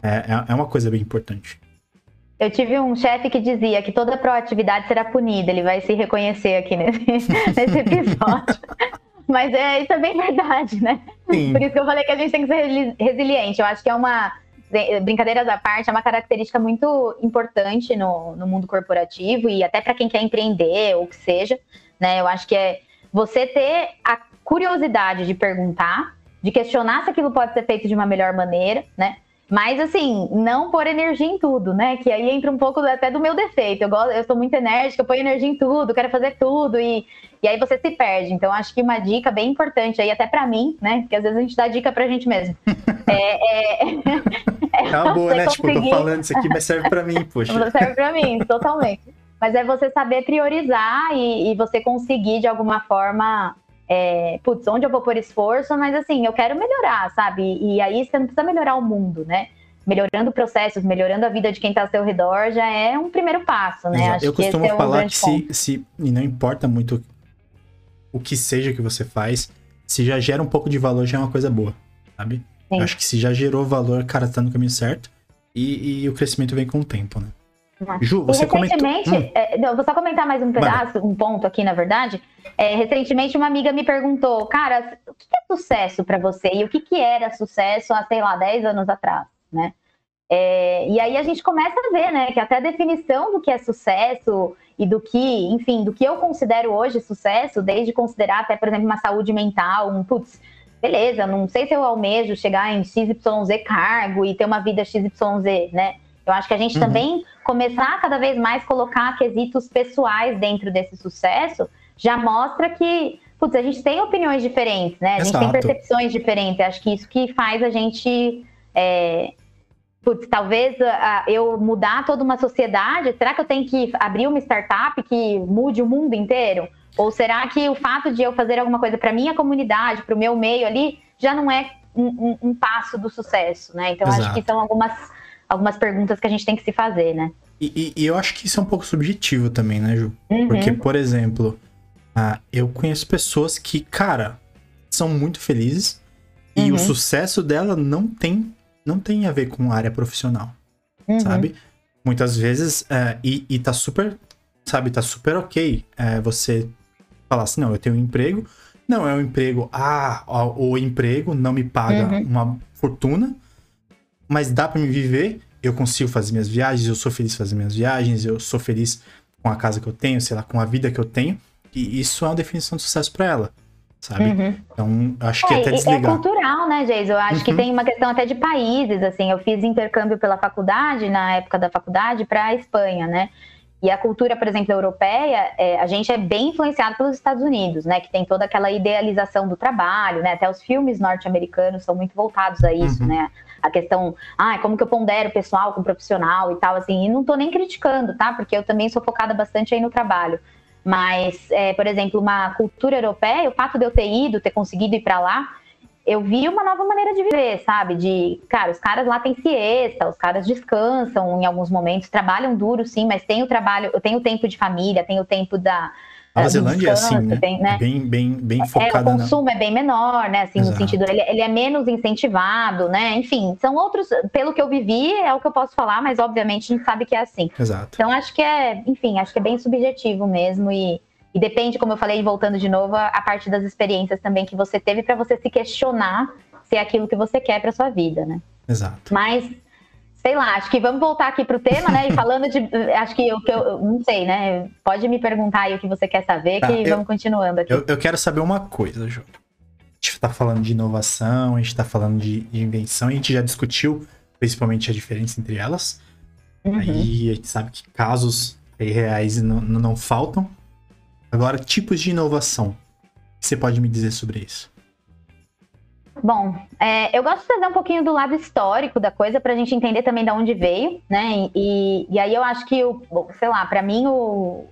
é, é, é uma coisa bem importante. Eu tive um chefe que dizia que toda proatividade será punida. Ele vai se reconhecer aqui nesse, nesse episódio. Mas é, isso é bem verdade, né? Sim. Por isso que eu falei que a gente tem que ser resiliente. Eu acho que é uma. Brincadeiras à parte, é uma característica muito importante no, no mundo corporativo e até para quem quer empreender ou que seja, né? Eu acho que é você ter a curiosidade de perguntar, de questionar se aquilo pode ser feito de uma melhor maneira, né? Mas, assim, não pôr energia em tudo, né? Que aí entra um pouco até do meu defeito. Eu, gosto, eu sou muito enérgica, eu ponho energia em tudo, quero fazer tudo, e, e aí você se perde. Então, acho que uma dica bem importante aí, até para mim, né? Porque às vezes a gente dá dica pra gente mesmo. é, é, é, é uma boa, né? Conseguir... Tipo, eu tô falando isso aqui, mas serve pra mim, poxa. Serve pra mim, totalmente. Mas é você saber priorizar e, e você conseguir, de alguma forma, é, putz, onde eu vou pôr esforço, mas assim, eu quero melhorar, sabe? E aí você não precisa melhorar o mundo, né? Melhorando processos, melhorando a vida de quem está ao seu redor já é um primeiro passo, né? Acho eu costumo é um falar que se, se, e não importa muito o que seja que você faz, se já gera um pouco de valor, já é uma coisa boa, sabe? Eu acho que se já gerou valor, cara, tá no caminho certo. E, e o crescimento vem com o tempo, né? Ju, você recentemente, comentou... hum. é, não, vou só comentar mais um pedaço, um ponto aqui, na verdade. É, recentemente, uma amiga me perguntou, cara, o que é sucesso para você? E o que, que era sucesso há, sei lá, 10 anos atrás, né? É, e aí a gente começa a ver, né, que até a definição do que é sucesso e do que, enfim, do que eu considero hoje sucesso, desde considerar até, por exemplo, uma saúde mental, um, putz, beleza, não sei se eu almejo chegar em XYZ cargo e ter uma vida XYZ, né? Eu acho que a gente uhum. também começar a cada vez mais colocar quesitos pessoais dentro desse sucesso já mostra que, putz, a gente tem opiniões diferentes, né? A gente tem percepções diferentes. Acho que isso que faz a gente. É, putz, talvez eu mudar toda uma sociedade. Será que eu tenho que abrir uma startup que mude o mundo inteiro? Ou será que o fato de eu fazer alguma coisa para minha comunidade, para o meu meio ali, já não é um, um, um passo do sucesso, né? Então Exato. acho que são algumas algumas perguntas que a gente tem que se fazer, né? E, e, e eu acho que isso é um pouco subjetivo também, né, Ju? Uhum. Porque, por exemplo, uh, eu conheço pessoas que, cara, são muito felizes uhum. e o uhum. sucesso dela não tem, não tem a ver com área profissional, uhum. sabe? Muitas vezes, uh, e, e tá super, sabe, tá super ok uh, você falar assim, não, eu tenho um emprego, não é um emprego, ah, o, o emprego não me paga uhum. uma fortuna, mas dá para me viver, eu consigo fazer minhas viagens, eu sou feliz fazer minhas viagens, eu sou feliz com a casa que eu tenho, sei lá, com a vida que eu tenho, e isso é uma definição de sucesso para ela. Sabe? Uhum. Então, acho que é, até desligar. É cultural, né, Geis? Eu acho uhum. que tem uma questão até de países, assim. Eu fiz intercâmbio pela faculdade, na época da faculdade, para a Espanha, né? E a cultura, por exemplo, europeia, é, a gente é bem influenciado pelos Estados Unidos, né? Que tem toda aquela idealização do trabalho, né? Até os filmes norte-americanos são muito voltados a isso, uhum. né? A questão, ah, como que eu pondero pessoal com profissional e tal, assim. E não tô nem criticando, tá? Porque eu também sou focada bastante aí no trabalho. Mas, é, por exemplo, uma cultura europeia, o fato de eu ter ido, ter conseguido ir para lá, eu vi uma nova maneira de viver, sabe? De, cara, os caras lá têm siesta, os caras descansam em alguns momentos, trabalham duro, sim, mas tem o trabalho, eu tenho o tempo de família, tenho o tempo da. A Zelândia é assim, né? Tem, né? Bem, bem, bem focada. É, o consumo na... é bem menor, né? Assim, Exato. no sentido, ele, ele é menos incentivado, né? Enfim, são outros, pelo que eu vivi, é o que eu posso falar, mas obviamente a gente sabe que é assim. Exato. Então acho que é, enfim, acho que é bem subjetivo mesmo e e depende, como eu falei, voltando de novo, a, a parte das experiências também que você teve para você se questionar se é aquilo que você quer para sua vida, né? Exato. Mas sei lá, acho que vamos voltar aqui para o tema, né? E falando de. Acho que o que eu. Não sei, né? Pode me perguntar aí o que você quer saber, tá, que eu, vamos continuando aqui. Eu, eu, quero saber uma coisa, Ju. A gente está falando de inovação, a gente está falando de, de, invenção, a gente já discutiu principalmente a diferença entre elas. Uhum. Aí a gente sabe que casos reais não, não faltam. Agora, tipos de inovação. O que você pode me dizer sobre isso? Bom, é, eu gosto de trazer um pouquinho do lado histórico da coisa para a gente entender também de onde veio, né? E, e aí eu acho que, o, sei lá, para mim o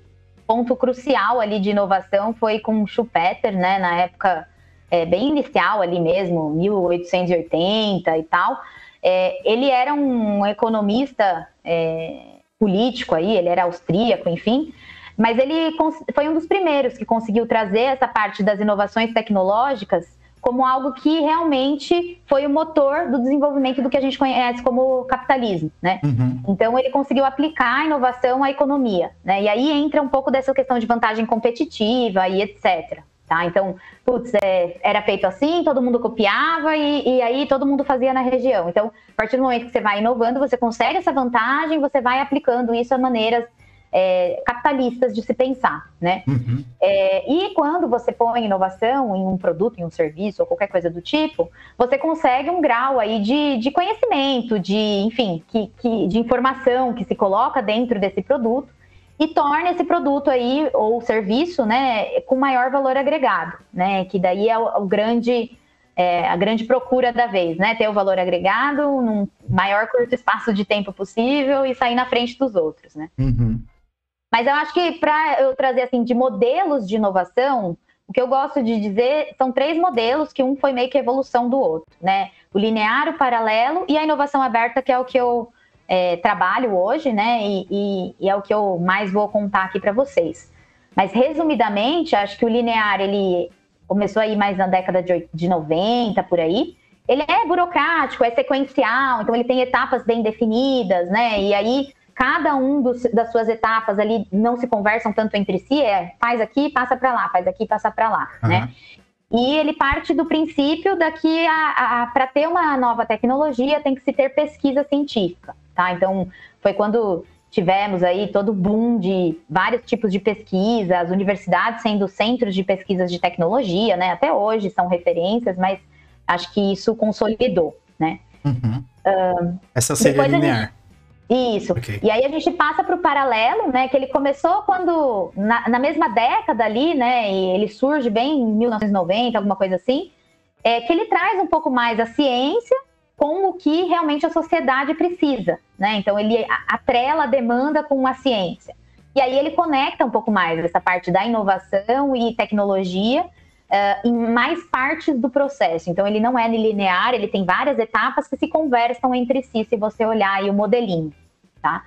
ponto crucial ali de inovação foi com Schumpeter, né? Na época é, bem inicial ali mesmo, 1880 e tal. É, ele era um economista é, político aí, ele era austríaco, enfim, mas ele foi um dos primeiros que conseguiu trazer essa parte das inovações tecnológicas como algo que realmente foi o motor do desenvolvimento do que a gente conhece como capitalismo, né? Uhum. Então ele conseguiu aplicar a inovação à economia, né? E aí entra um pouco dessa questão de vantagem competitiva e etc. Tá? Então, putz, é, era feito assim, todo mundo copiava e, e, aí todo mundo fazia na região. Então, a partir do momento que você vai inovando, você consegue essa vantagem, você vai aplicando isso a maneiras é, capitalistas de se pensar, né? Uhum. É, e quando você põe inovação em um produto, em um serviço ou qualquer coisa do tipo, você consegue um grau aí de, de conhecimento, de, enfim, que, que, de informação que se coloca dentro desse produto e torna esse produto aí ou serviço, né, com maior valor agregado, né? Que daí é o, o grande é, a grande procura da vez, né? Ter o valor agregado num maior curto espaço de tempo possível e sair na frente dos outros, né? Uhum. Mas eu acho que para eu trazer assim de modelos de inovação, o que eu gosto de dizer são três modelos, que um foi meio que evolução do outro, né? O linear, o paralelo e a inovação aberta, que é o que eu é, trabalho hoje, né? E, e, e, é o que eu mais vou contar aqui para vocês. Mas resumidamente, acho que o linear ele começou aí mais na década de, de 90 por aí. Ele é burocrático, é sequencial, então ele tem etapas bem definidas, né? E aí cada um dos, das suas etapas ali não se conversam tanto entre si, é faz aqui, passa para lá, faz aqui, passa para lá, uhum. né? E ele parte do princípio daqui a, a para ter uma nova tecnologia tem que se ter pesquisa científica, tá? Então foi quando tivemos aí todo o boom de vários tipos de pesquisa, as universidades sendo centros de pesquisas de tecnologia, né? Até hoje são referências, mas acho que isso consolidou, né? Uhum. Uh, Essa seria linear. Isso. Okay. E aí a gente passa para o paralelo, né? Que ele começou quando na, na, mesma década ali, né? E ele surge bem em 1990, alguma coisa assim. É que ele traz um pouco mais a ciência com o que realmente a sociedade precisa, né? Então ele atrela a demanda com a ciência. E aí ele conecta um pouco mais essa parte da inovação e tecnologia uh, em mais partes do processo. Então, ele não é linear, ele tem várias etapas que se conversam entre si, se você olhar aí o modelinho, tá?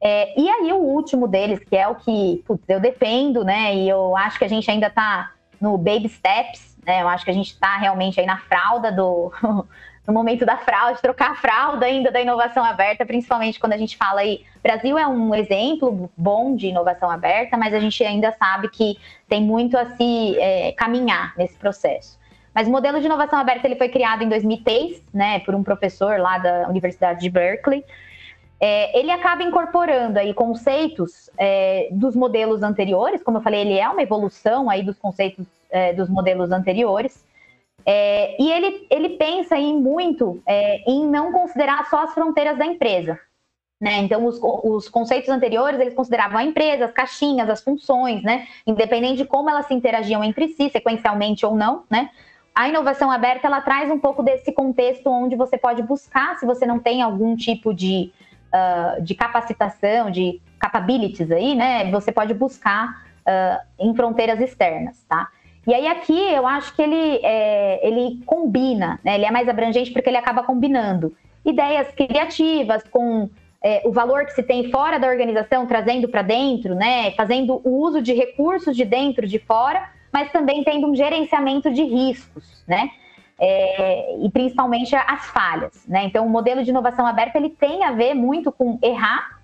É, e aí, o último deles, que é o que putz, eu defendo, né? E eu acho que a gente ainda tá no baby steps, né? Eu acho que a gente tá realmente aí na fralda do, no momento da fraude, trocar a fralda ainda da inovação aberta, principalmente quando a gente fala aí, Brasil é um exemplo bom de inovação aberta, mas a gente ainda sabe que tem muito a se é, caminhar nesse processo. Mas o modelo de inovação aberta ele foi criado em 2003, né, por um professor lá da Universidade de Berkeley. É, ele acaba incorporando aí conceitos é, dos modelos anteriores, como eu falei, ele é uma evolução aí dos conceitos é, dos modelos anteriores. É, e ele, ele pensa em muito é, em não considerar só as fronteiras da empresa. Né? Então, os, os, conceitos anteriores, eles consideravam a empresa, as caixinhas, as funções, né? independente de como elas se interagiam entre si, sequencialmente ou não. Né? A inovação aberta, ela traz um pouco desse contexto onde você pode buscar, se você não tem algum tipo de, uh, de capacitação, de capabilities aí, né? você pode buscar uh, em fronteiras externas. Tá? E aí aqui eu acho que ele, é, ele combina, né? ele é mais abrangente porque ele acaba combinando ideias criativas com é, o valor que se tem fora da organização, trazendo para dentro, né, fazendo o uso de recursos de dentro, de fora, mas também tendo um gerenciamento de riscos, né, é, e principalmente as falhas, né. Então, o modelo de inovação aberta ele tem a ver muito com errar,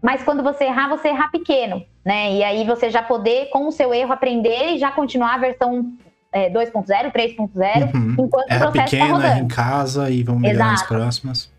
mas quando você errar, você errar pequeno, né, e aí você já poder com o seu erro aprender e já continuar a versão é, 2.0, 3.0, uhum. enquanto Erra o processo pequeno, tá erra em casa e vamos melhorar nas próximas.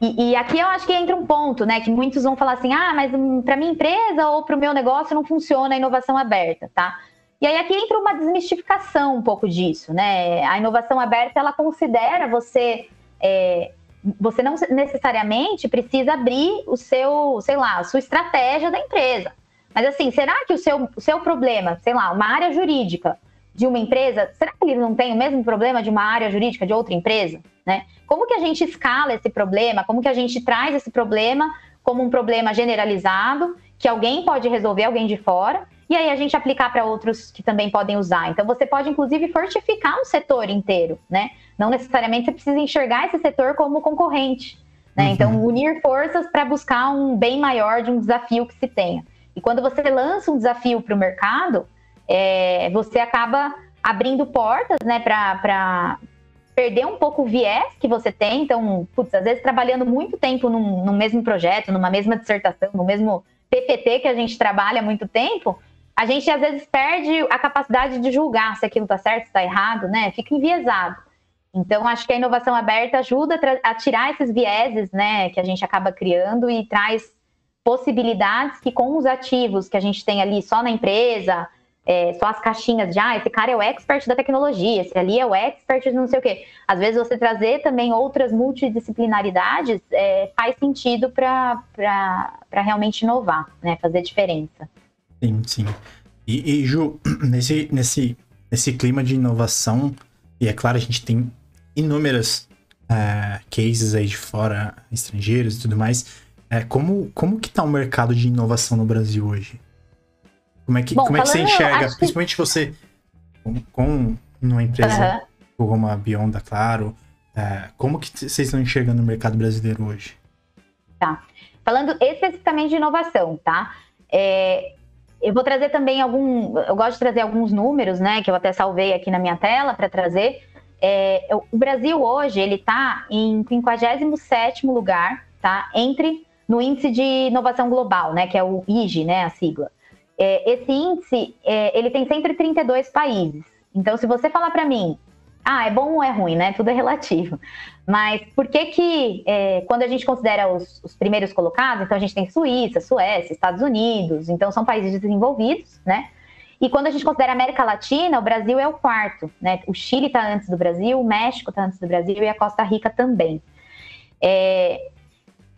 E, e, aqui eu acho que entra um ponto, né? Que muitos vão falar assim: ah, mas para minha empresa ou para o meu negócio não funciona a inovação aberta, tá? E aí aqui entra uma desmistificação um pouco disso, né? A inovação aberta ela considera você. É, você não necessariamente precisa abrir o seu, sei lá, a sua estratégia da empresa. Mas assim, será que o seu, o seu problema, sei lá, uma área jurídica de uma empresa, será que ele não tem o mesmo problema de uma área jurídica de outra empresa? Né? Como que a gente escala esse problema? Como que a gente traz esse problema como um problema generalizado, que alguém pode resolver, alguém de fora, e aí a gente aplicar para outros que também podem usar. Então você pode, inclusive, fortificar um setor inteiro, né? Não necessariamente você precisa enxergar esse setor como concorrente. Né? Uhum. Então, unir forças para buscar um bem maior de um desafio que se tenha. E quando você lança um desafio para o mercado, é, você acaba abrindo portas né, para perder um pouco o viés que você tem. Então, putz, às vezes trabalhando muito tempo num, num mesmo projeto, numa mesma dissertação, no mesmo PPT que a gente trabalha há muito tempo, a gente às vezes perde a capacidade de julgar se aquilo está certo, se está errado, né? Fica enviesado. Então, acho que a inovação aberta ajuda a tirar esses vieses, né, que a gente acaba criando e traz possibilidades que com os ativos que a gente tem ali só na empresa, é, só as caixinhas de, ah, esse cara é o expert da tecnologia, esse ali é o expert de não sei o quê. Às vezes você trazer também outras multidisciplinaridades é, faz sentido para realmente inovar, né? Fazer diferença. Sim, sim. E, e, Ju, nesse, nesse, nesse clima de inovação, e é claro, a gente tem inúmeras uh, cases aí de fora, estrangeiros e tudo mais. É, como, como que tá o mercado de inovação no Brasil hoje? Como é que, Bom, como é que você enxerga, que... principalmente você com, com uma empresa uhum. como a Beyond, da Claro, é, como que vocês estão enxergando o mercado brasileiro hoje? Tá. Falando especificamente de inovação, tá? É, eu vou trazer também algum. Eu gosto de trazer alguns números, né? Que eu até salvei aqui na minha tela para trazer. É, o Brasil hoje ele está em 57 lugar, tá? Entre no índice de inovação global, né? Que é o IG, né? A sigla. É, esse índice, é, ele tem sempre 32 países. Então, se você falar para mim, ah, é bom ou é ruim, né? Tudo é relativo. Mas por que que, é, quando a gente considera os, os, primeiros colocados, então a gente tem Suíça, Suécia, Estados Unidos, então são países desenvolvidos, né? E quando a gente considera a América Latina, o Brasil é o quarto, né? O Chile está antes do Brasil, o México está antes do Brasil e a Costa Rica também. É,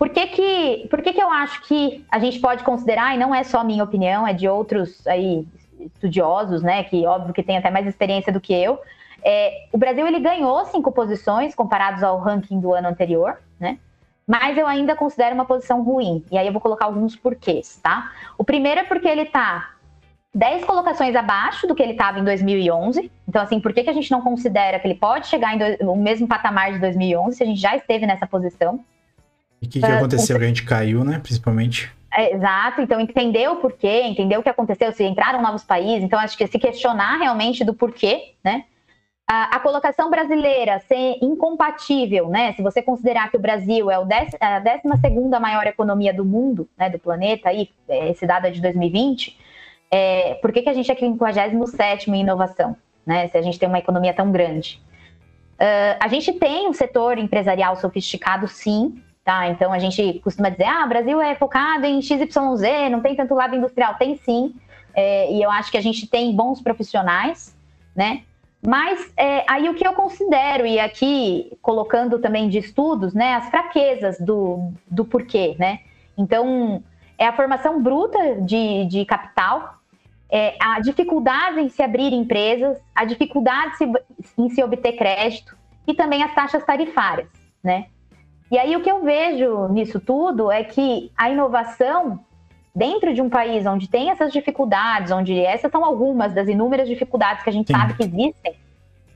por que que, por que que eu acho que a gente pode considerar, e não é só minha opinião, é de outros aí estudiosos, né, que óbvio que tem até mais experiência do que eu, é, o Brasil ele ganhou cinco posições comparados ao ranking do ano anterior, né? Mas eu ainda considero uma posição ruim. E aí eu vou colocar alguns porquês, tá? O primeiro é porque ele tá 10 colocações abaixo do que ele estava em 2011. Então, assim, por que, que a gente não considera que ele pode chegar no mesmo patamar de 2011 se a gente já esteve nessa posição? E o que, que aconteceu? Que a gente caiu, né? Principalmente. É, exato, então entender o porquê, entender o que aconteceu, se entraram novos países, então acho que se questionar realmente do porquê, né? A, a colocação brasileira ser incompatível, né? Se você considerar que o Brasil é o dec, a 12 maior economia do mundo, né, do planeta, aí, é, esse dado é de 2020, é, por que, que a gente é 57 em inovação, né? Se a gente tem uma economia tão grande. Uh, a gente tem um setor empresarial sofisticado, sim, Tá? Então a gente costuma dizer, ah, Brasil é focado em XYZ, não tem tanto lado industrial. Tem sim, é, e eu acho que a gente tem bons profissionais, né? Mas é, aí o que eu considero, e aqui colocando também de estudos, né, as fraquezas do, do porquê, né? Então, é a formação bruta de, de capital, é a dificuldade em se abrir empresas, a dificuldade em se obter crédito e também as taxas tarifárias, né? E aí o que eu vejo nisso tudo é que a inovação dentro de um país onde tem essas dificuldades, onde essas são algumas das inúmeras dificuldades que a gente Sim. sabe que existem,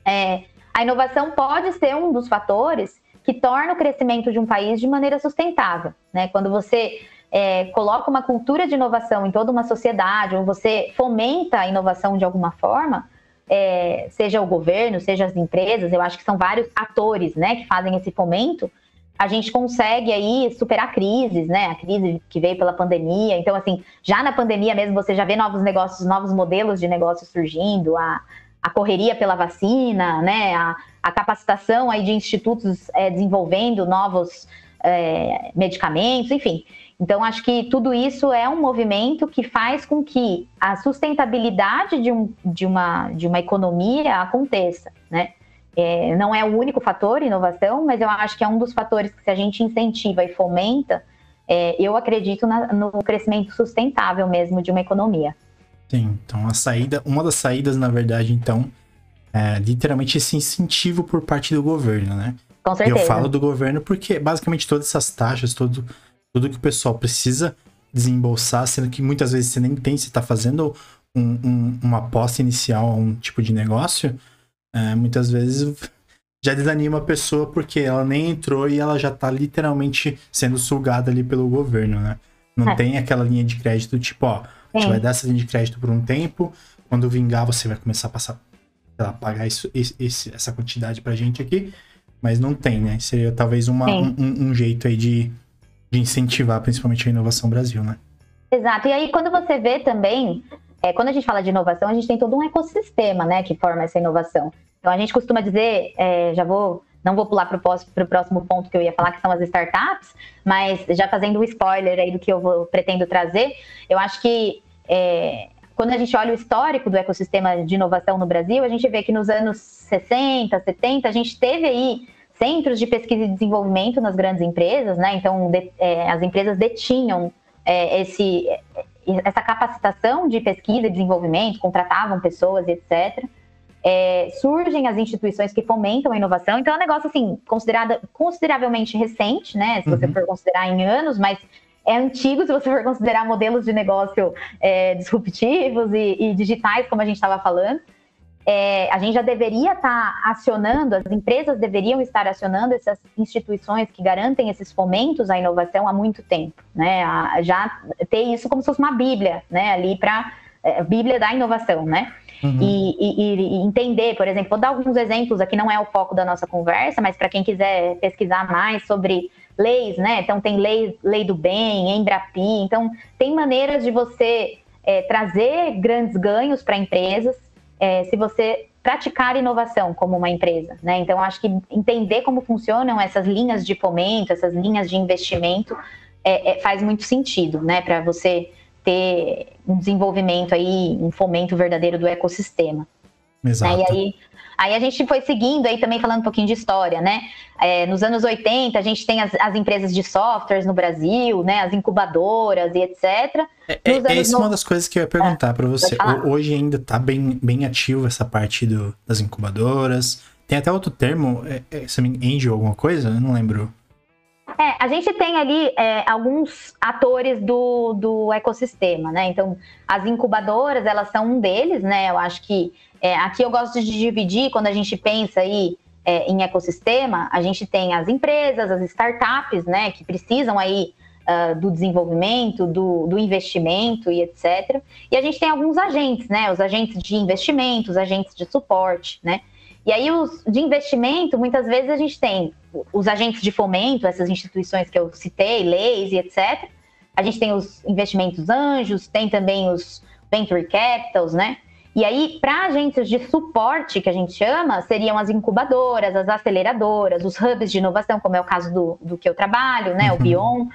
é, a inovação pode ser um dos fatores que torna o crescimento de um país de maneira sustentável. Né? Quando você é, coloca uma cultura de inovação em toda uma sociedade, ou você fomenta a inovação de alguma forma, é, seja o governo, seja as empresas, eu acho que são vários atores né, que fazem esse fomento, a gente consegue aí superar crises, né? A crise que veio pela pandemia. Então, assim, já na pandemia mesmo você já vê novos negócios, novos modelos de negócio surgindo, a, a correria pela vacina, né? A, a capacitação aí de institutos é, desenvolvendo novos é, medicamentos, enfim. Então, acho que tudo isso é um movimento que faz com que a sustentabilidade de, um, de, uma, de uma economia aconteça, né? É, não é o único fator inovação, mas eu acho que é um dos fatores que se a gente incentiva e fomenta, é, eu acredito na, no crescimento sustentável mesmo de uma economia. Sim, então a saída, uma das saídas, na verdade, então, é literalmente esse incentivo por parte do governo, né? Com certeza. Eu falo do governo porque basicamente todas essas taxas, todo, tudo que o pessoal precisa desembolsar, sendo que muitas vezes você nem tem, se está fazendo um, um, uma aposta inicial a um tipo de negócio, é, muitas vezes já desanima a pessoa porque ela nem entrou e ela já tá literalmente sendo sugada ali pelo governo, né? Não é. tem aquela linha de crédito tipo, ó, a gente vai dar essa linha de crédito por um tempo, quando vingar você vai começar a passar, lá, pagar isso, esse, essa quantidade pra gente aqui, mas não tem, né? Seria talvez uma, um, um, jeito aí de, de incentivar principalmente a inovação Brasil, né? Exato, e aí quando você vê também, é, quando a gente fala de inovação, a gente tem todo um ecossistema, né, que forma essa inovação. Então a gente costuma dizer, é, já vou, não vou pular para o próximo ponto que eu ia falar, que são as startups, mas já fazendo um spoiler aí do que eu vou, pretendo trazer, eu acho que é, quando a gente olha o histórico do ecossistema de inovação no Brasil, a gente vê que nos anos 60, 70, a gente teve aí centros de pesquisa e desenvolvimento nas grandes empresas, né? Então de, é, as empresas detinham é, esse, essa capacitação de pesquisa e desenvolvimento, contratavam pessoas etc é, surgem as instituições que fomentam a inovação. Então é um negócio assim, considerada, consideravelmente recente, né? Se você uhum. for considerar em anos, mas é antigo se você for considerar modelos de negócio é, disruptivos e, e, digitais, como a gente estava falando. É, a gente já deveria estar tá acionando, as empresas deveriam estar acionando essas instituições que garantem esses fomentos à inovação há muito tempo, né? A, já ter isso como se fosse uma bíblia, né? Ali para é, Bíblia da inovação, né? Uhum. E, e, e, entender, por exemplo, vou dar alguns exemplos aqui, não é o foco da nossa conversa, mas para quem quiser pesquisar mais sobre leis, né? Então tem lei, lei do bem, Embrapi, então tem maneiras de você é, trazer grandes ganhos para empresas é, se você praticar inovação como uma empresa, né? Então acho que entender como funcionam essas linhas de fomento, essas linhas de investimento é, é faz muito sentido, né? Para você ter um desenvolvimento aí, um fomento verdadeiro do ecossistema. Exato. Né? E aí, aí a gente foi seguindo aí também falando um pouquinho de história, né? É, nos anos 80 a gente tem as, as, empresas de softwares no Brasil, né? As incubadoras e etc. É, é, é isso no... uma das coisas que eu ia perguntar para você. Hoje ainda está bem, bem ativo essa parte do, das incubadoras. Tem até outro termo, é, é, angel alguma coisa? Eu não lembro. É, a gente tem ali é, alguns atores do, do ecossistema, né? Então, as incubadoras, elas são um deles, né? Eu acho que é, aqui eu gosto de dividir, quando a gente pensa aí é, em ecossistema, a gente tem as empresas, as startups, né? Que precisam aí uh, do desenvolvimento, do, do investimento e etc. E a gente tem alguns agentes, né? Os agentes de investimento, os agentes de suporte, né? E aí, os de investimento, muitas vezes a gente tem os agentes de fomento, essas instituições que eu citei, leis e etc. A gente tem os investimentos anjos, tem também os venture capitals, né? E aí, para agentes de suporte, que a gente chama, seriam as incubadoras, as aceleradoras, os hubs de inovação, como é o caso do, do que eu trabalho, né? O uhum. Bion.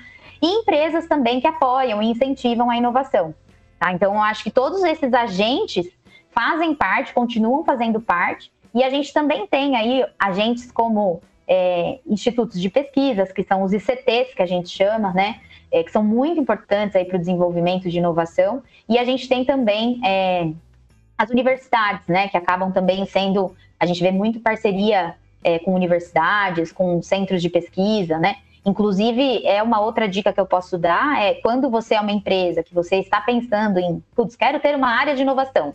E empresas também que apoiam e incentivam a inovação. Tá? Então, eu acho que todos esses agentes fazem parte, continuam fazendo parte, e a gente também tem aí agentes como é, institutos de pesquisas, que são os ICTs, que a gente chama, né? é, que são muito importantes aí para o desenvolvimento de inovação. E a gente tem também é, as universidades, né, que acabam também sendo, a gente vê muito parceria é, com universidades, com centros de pesquisa, né? Inclusive, é uma outra dica que eu posso dar, é quando você é uma empresa que você está pensando em, putz, quero ter uma área de inovação.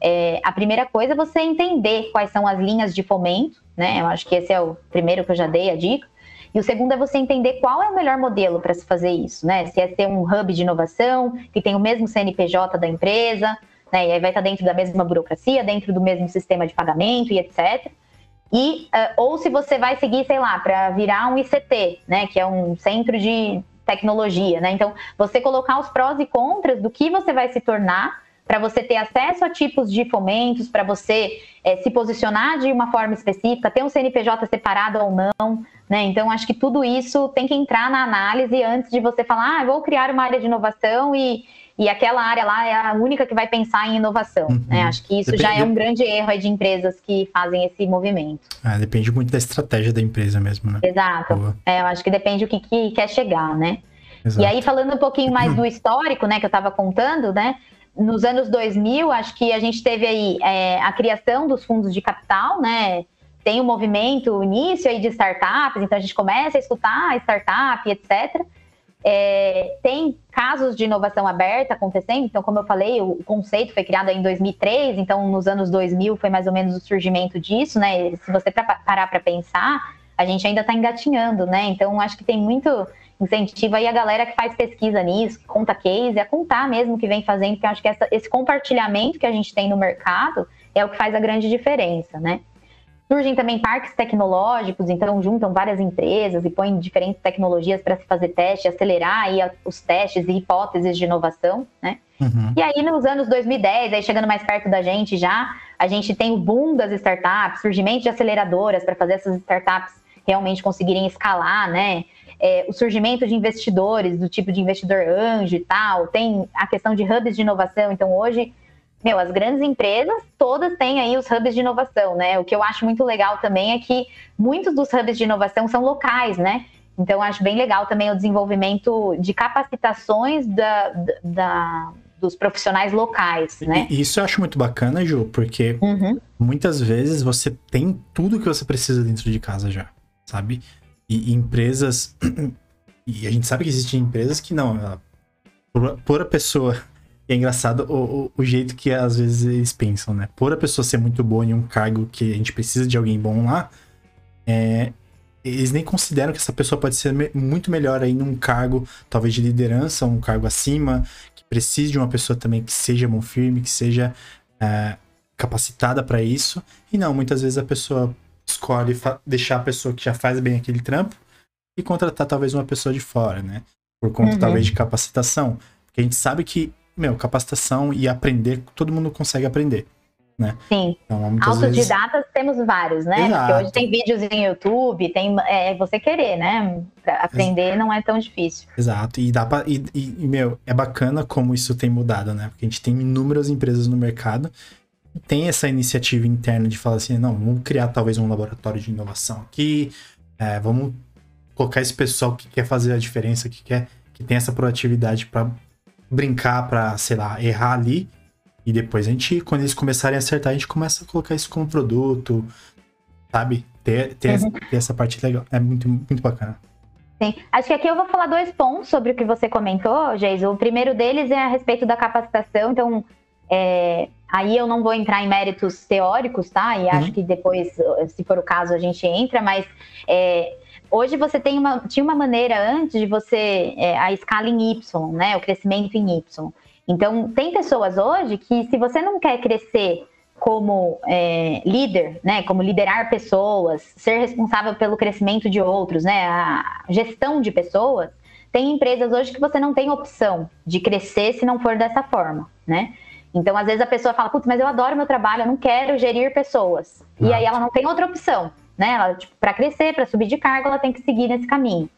É, a primeira coisa é você entender quais são as linhas de fomento, né? Eu acho que esse é o primeiro que eu já dei a dica. E o segundo é você entender qual é o melhor modelo para se fazer isso, né? Se é ter um hub de inovação, que tem o mesmo CNPJ da empresa, né? E aí vai estar dentro da mesma burocracia, dentro do mesmo sistema de pagamento e etc. E, uh, ou se você vai seguir, sei lá, para virar um ICT, né? Que é um centro de tecnologia, né? Então, você colocar os prós e contras do que você vai se tornar para você ter acesso a tipos de fomentos, para você é, se posicionar de uma forma específica, ter um CNPJ separado ou não, né? Então, acho que tudo isso tem que entrar na análise antes de você falar, ah, vou criar uma área de inovação e, e aquela área lá é a única que vai pensar em inovação. Uhum. Né? Acho que isso depende, já é um grande erro de empresas que fazem esse movimento. Ah, depende muito da estratégia da empresa mesmo, né? Exato. É, eu acho que depende do que, que quer chegar, né? Exato. E aí, falando um pouquinho mais do histórico, né, que eu estava contando, né? Nos anos 2000, acho que a gente teve aí é, a criação dos fundos de capital, né? Tem o um movimento, o início aí de startups, então a gente começa a escutar startup, etc. É, tem casos de inovação aberta acontecendo, então, como eu falei, o conceito foi criado em 2003, então nos anos 2000 foi mais ou menos o surgimento disso, né? Se você parar para pensar, a gente ainda está engatinhando, né? Então, acho que tem muito incentiva aí a galera que faz pesquisa nisso, que conta case, a contar mesmo que vem fazendo, porque eu acho que essa, esse compartilhamento que a gente tem no mercado é o que faz a grande diferença, né? Surgem também parques tecnológicos, então juntam várias empresas e põem diferentes tecnologias para se fazer teste, acelerar aí os testes e hipóteses de inovação, né? Uhum. E aí nos anos 2010, aí chegando mais perto da gente já, a gente tem o boom das startups, surgimento de aceleradoras para fazer essas startups realmente conseguirem escalar, né? É, o surgimento de investidores, do tipo de investidor anjo e tal, tem a questão de hubs de inovação. Então, hoje, meu, as grandes empresas todas têm aí os hubs de inovação, né? O que eu acho muito legal também é que muitos dos hubs de inovação são locais, né? Então, acho bem legal também o desenvolvimento de capacitações da, da dos profissionais locais, né? Isso eu acho muito bacana, Ju, porque uhum. muitas vezes você tem tudo que você precisa dentro de casa já, sabe? E, empresas. E a gente sabe que existem empresas que não. Por, por a pessoa. É engraçado o, o, o, jeito que às vezes eles pensam, né? Por a pessoa ser muito boa em um cargo que a gente precisa de alguém bom lá, é, eles nem consideram que essa pessoa pode ser me muito melhor aí num cargo, talvez de liderança, um cargo acima, que precise de uma pessoa também que seja mão firme, que seja é, capacitada para isso. E não, muitas vezes a pessoa escolhe deixar a pessoa que já faz bem aquele trampo e contratar talvez uma pessoa de fora, né? Por conta uhum. talvez de capacitação. Porque a gente sabe que, meu, capacitação e aprender, todo mundo consegue aprender. Né? Sim. Então, Autodidatas vezes... temos vários, né? Exato. Porque hoje tem vídeos em YouTube, tem é você querer, né? Pra aprender Exato. não é tão difícil. Exato. E dá pra, e, e, meu, é bacana como isso tem mudado, né? Porque a gente tem inúmeras empresas no mercado tem essa iniciativa interna de falar assim, não, vamos criar talvez um laboratório de inovação aqui, é, vamos colocar esse pessoal que quer fazer a diferença, que quer, que tem essa proatividade para brincar, para sei lá, errar ali, e depois a gente, quando eles começarem a acertar, a gente começa a colocar isso como produto, sabe? Ter, ter, uhum. essa, ter essa parte legal, é muito, muito bacana. Sim. Acho que aqui eu vou falar dois pontos sobre o que você comentou, Geis. O primeiro deles é a respeito da capacitação. Então, é, aí eu não vou entrar em méritos teóricos, tá? E acho uhum. que depois, se for o caso, a gente entra, mas é, hoje você tem uma, tinha uma maneira antes de você, é, a escala em Y, né? O crescimento em Y. Então, tem pessoas hoje que, se você não quer crescer como é, líder, né, como liderar pessoas, ser responsável pelo crescimento de outros, né, a gestão de pessoas, tem empresas hoje que você não tem opção de crescer se não for dessa forma, né? Então, às vezes a pessoa fala, putz, mas eu adoro meu trabalho, eu não quero gerir pessoas. E aí ela não tem outra opção, né? Ela, tipo, para crescer, para subir de cargo, ela tem que seguir nesse caminho.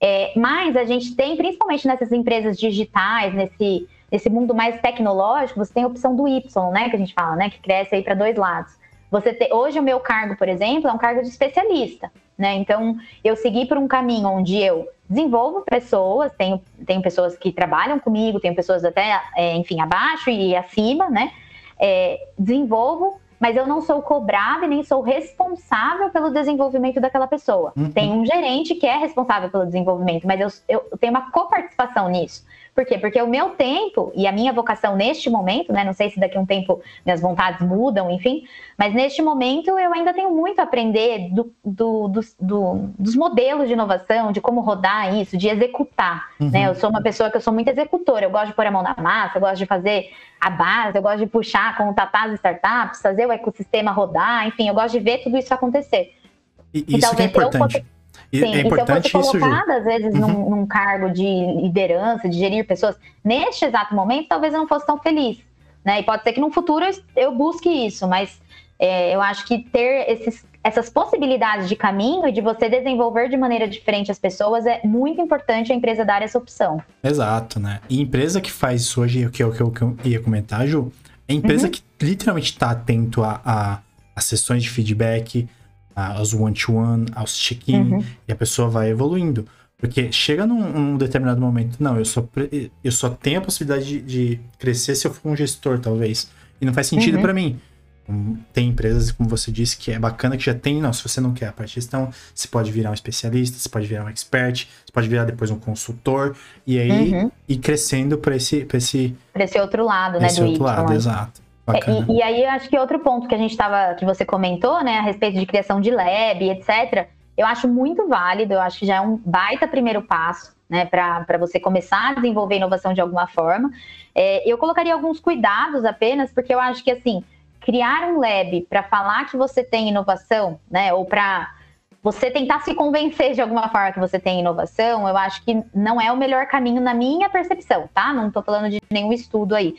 É, mas a gente tem, principalmente nessas empresas digitais, nesse, nesse mundo mais tecnológico, você tem a opção do Y, né? Que a gente fala, né? Que cresce aí para dois lados. Você te, hoje o meu cargo, por exemplo, é um cargo de especialista, né? Então eu segui por um caminho onde eu desenvolvo pessoas, tenho, tenho pessoas que trabalham comigo, tenho pessoas até, é, enfim, abaixo e acima, né? É, desenvolvo, mas eu não sou cobrada e nem sou responsável pelo desenvolvimento daquela pessoa. Uhum. Tem um gerente que é responsável pelo desenvolvimento, mas eu, eu tenho uma coparticipação nisso. Por quê? Porque o meu tempo e a minha vocação neste momento, né? Não sei se daqui a um tempo minhas vontades mudam, enfim, mas neste momento eu ainda tenho muito a aprender do, do, do, do dos modelos de inovação, de como rodar isso, de executar. Uhum. Né? Eu sou uma pessoa que eu sou muito executora, eu gosto de pôr a mão na massa, eu gosto de fazer a base, eu gosto de puxar, contatar as startups, fazer o ecossistema rodar, enfim, eu gosto de ver tudo isso acontecer. E, isso é importante. Sim, é importante e se eu fosse colocada, às vezes, uhum. num, num, cargo de liderança, de gerir pessoas, neste exato momento, talvez eu não fosse tão feliz. Né? E pode ser que no futuro eu busque isso, mas é, eu acho que ter esses, essas possibilidades de caminho e de você desenvolver de maneira diferente as pessoas é muito importante a empresa dar essa opção. Exato, né? E empresa que faz isso hoje, o que eu, que eu ia comentar, Ju, é empresa uhum. que literalmente está atento a, a, a sessões de feedback, aos one-to-one, aos check-in, uhum. e a pessoa vai evoluindo. Porque chega num, num, determinado momento, não, eu só, eu só tenho a possibilidade de, de crescer se eu for um gestor, talvez. E não faz sentido uhum. para mim. Tem empresas, como você disse, que é bacana que já tem, não, se você não quer a parte de gestão, você pode virar um especialista, você pode virar um expert, você pode virar depois um consultor, e aí uhum. ir crescendo para esse, pra esse. Pra esse outro lado, né? Esse outro y, lado, exato. É, e, e, aí acho que outro ponto que a gente estava, que você comentou, né, a respeito de criação de lab, etc., eu acho muito válido, eu acho que já é um baita primeiro passo, né, para você começar a desenvolver inovação de alguma forma. É, eu colocaria alguns cuidados apenas, porque eu acho que assim, criar um lab para falar que você tem inovação, né, ou para você tentar se convencer de alguma forma que você tem inovação, eu acho que não é o melhor caminho na minha percepção, tá? Não estou falando de nenhum estudo aí.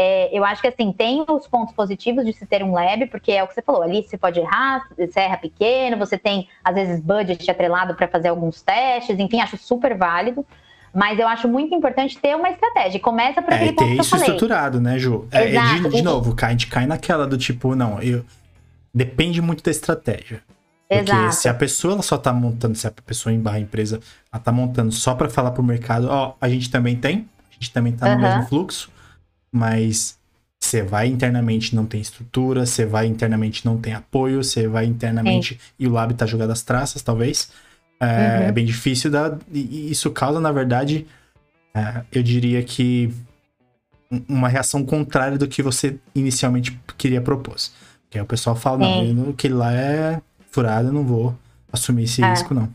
É, eu acho que assim, tem os pontos positivos de se ter um lab, porque é o que você falou, ali você pode errar, você erra pequeno, você tem, às vezes, budget atrelado para fazer alguns testes, enfim, acho super válido. Mas eu acho muito importante ter uma estratégia. Começa por aquele é, ponto ter isso estruturado, né, Ju? É, de, de, novo, a gente cai naquela do tipo, não, eu... depende muito da estratégia. Porque Exato. se a pessoa ela só tá montando, se a pessoa em barra empresa, ela tá montando só para falar pro mercado, ó, a gente também tem, a gente também tá no uhum. mesmo fluxo, mas você vai internamente não tem estrutura, você vai internamente não tem apoio, você vai internamente Sim. e o lab tá jogado às traças, talvez. É, uhum. é bem difícil da, e isso causa, na verdade, é, eu diria que uma reação contrária do que você inicialmente queria propor. Que aí o pessoal fala, Sim. não, aquele lá é furado, eu não vou assumir esse é. risco, não.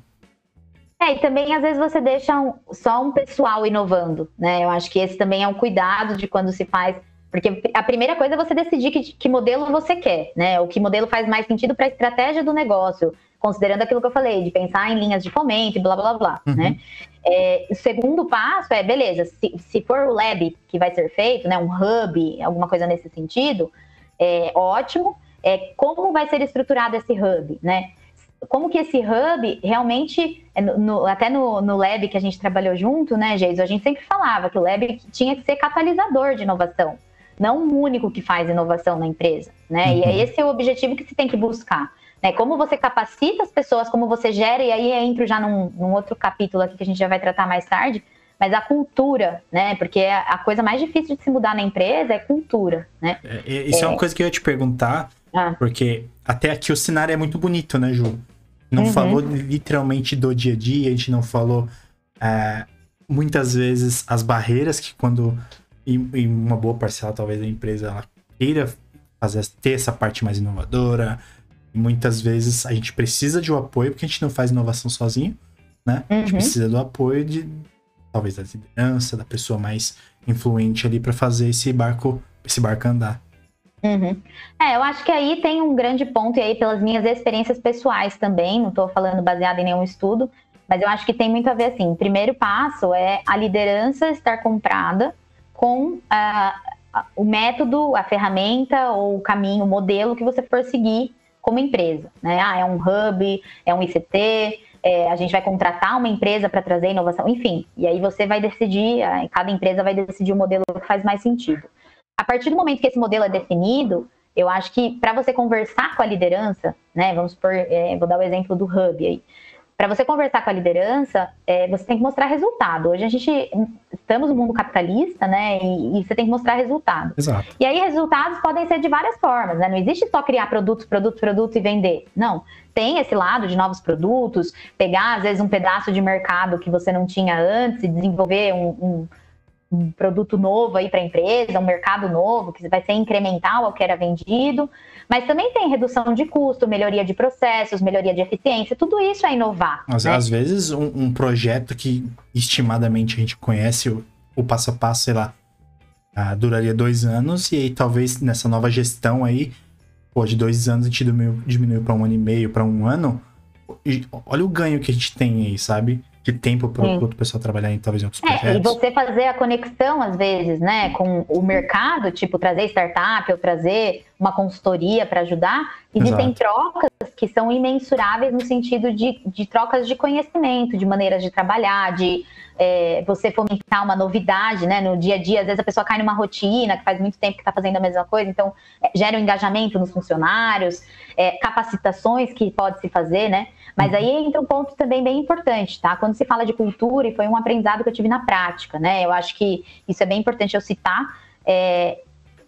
É, e também às vezes você deixa um, só um pessoal inovando, né? Eu acho que esse também é um cuidado de quando se faz. Porque a primeira coisa é você decidir que, que modelo você quer, né? O que modelo faz mais sentido para a estratégia do negócio, considerando aquilo que eu falei, de pensar em linhas de fomento e blá blá blá, uhum. né? É, o segundo passo é, beleza, se, se for o lab que vai ser feito, né? Um hub, alguma coisa nesse sentido, é ótimo. É, como vai ser estruturado esse hub, né? Como que esse hub realmente, é, no, até no, no lab que a gente trabalhou junto, né, Geiso, a gente sempre falava que o lab tinha que ser catalisador de inovação, não o único que faz inovação na empresa, né? Uhum. E é esse é o objetivo que se tem que buscar. Né? Como você capacita as pessoas, como você gera, e aí entro já num, num outro capítulo aqui que a gente já vai tratar mais tarde, mas a cultura, né? Porque a coisa mais difícil de se mudar na empresa é cultura, né? É, isso é, é uma coisa que eu ia te perguntar, ah. porque até aqui o cenário é muito bonito, né, Ju? Não uhum. falou literalmente do dia a dia, a gente não falou é, muitas vezes as barreiras que quando em, uma boa parcela talvez a empresa ela queira fazer ter essa parte mais inovadora. Muitas vezes a gente precisa de um apoio porque a gente não faz inovação sozinho, né? Uhum. A gente uhum. precisa do apoio de talvez da liderança, da pessoa mais influente ali para fazer esse barco esse barco andar. Uhum. É, eu acho que aí tem um grande ponto, e aí pelas minhas experiências pessoais também, não estou falando baseado em nenhum estudo, mas eu acho que tem muito a ver assim. O primeiro passo é a liderança estar comprada com uh, o método, a ferramenta ou o caminho, o modelo que você for seguir como empresa. Né? Ah, é um hub, é um ICT, é, a gente vai contratar uma empresa para trazer inovação, enfim. E aí você vai decidir, cada empresa vai decidir o modelo que faz mais sentido a partir do momento que esse modelo é definido, eu acho que para você conversar com a liderança, né, vamos por, é, vou dar o exemplo do hub aí, para você conversar com a liderança, é, você tem que mostrar resultado. Hoje a gente estamos no mundo capitalista, né? E, e, você tem que mostrar resultado. Exato. E aí resultados podem ser de várias formas, né? Não existe só criar produtos, produtos, produtos e vender. Não. Tem esse lado de novos produtos, pegar às vezes um pedaço de mercado que você não tinha antes e desenvolver um, um um produto novo aí para a empresa, um mercado novo, que vai ser incremental ao que era vendido, mas também tem redução de custo, melhoria de processos, melhoria de eficiência, tudo isso é inovar. Às, né? às vezes, um, um, projeto que estimadamente a gente conhece o, o passo a passo, sei lá, uh, duraria dois anos, e aí talvez nessa nova gestão aí, pô, de dois anos a gente diminuiu, diminuiu para um ano e meio, para um ano, olha o ganho que a gente tem aí, sabe? De tempo para o pessoal trabalhar em talvez em outros projetos. É, e você fazer a conexão, às vezes, né, com o mercado, tipo, trazer startup ou trazer uma consultoria para ajudar. Existem Exato. trocas que são imensuráveis no sentido de, de trocas de conhecimento, de maneiras de trabalhar, de é, você fomentar uma novidade, né? No dia a dia, às vezes a pessoa cai numa rotina que faz muito tempo que está fazendo a mesma coisa, então é, gera um engajamento nos funcionários, é, capacitações que pode se fazer, né? Mas uhum. aí entra um ponto também bem importante, tá? Quando se fala de cultura, e foi um aprendizado que eu tive na prática, né? Eu acho que isso é bem importante eu citar. É,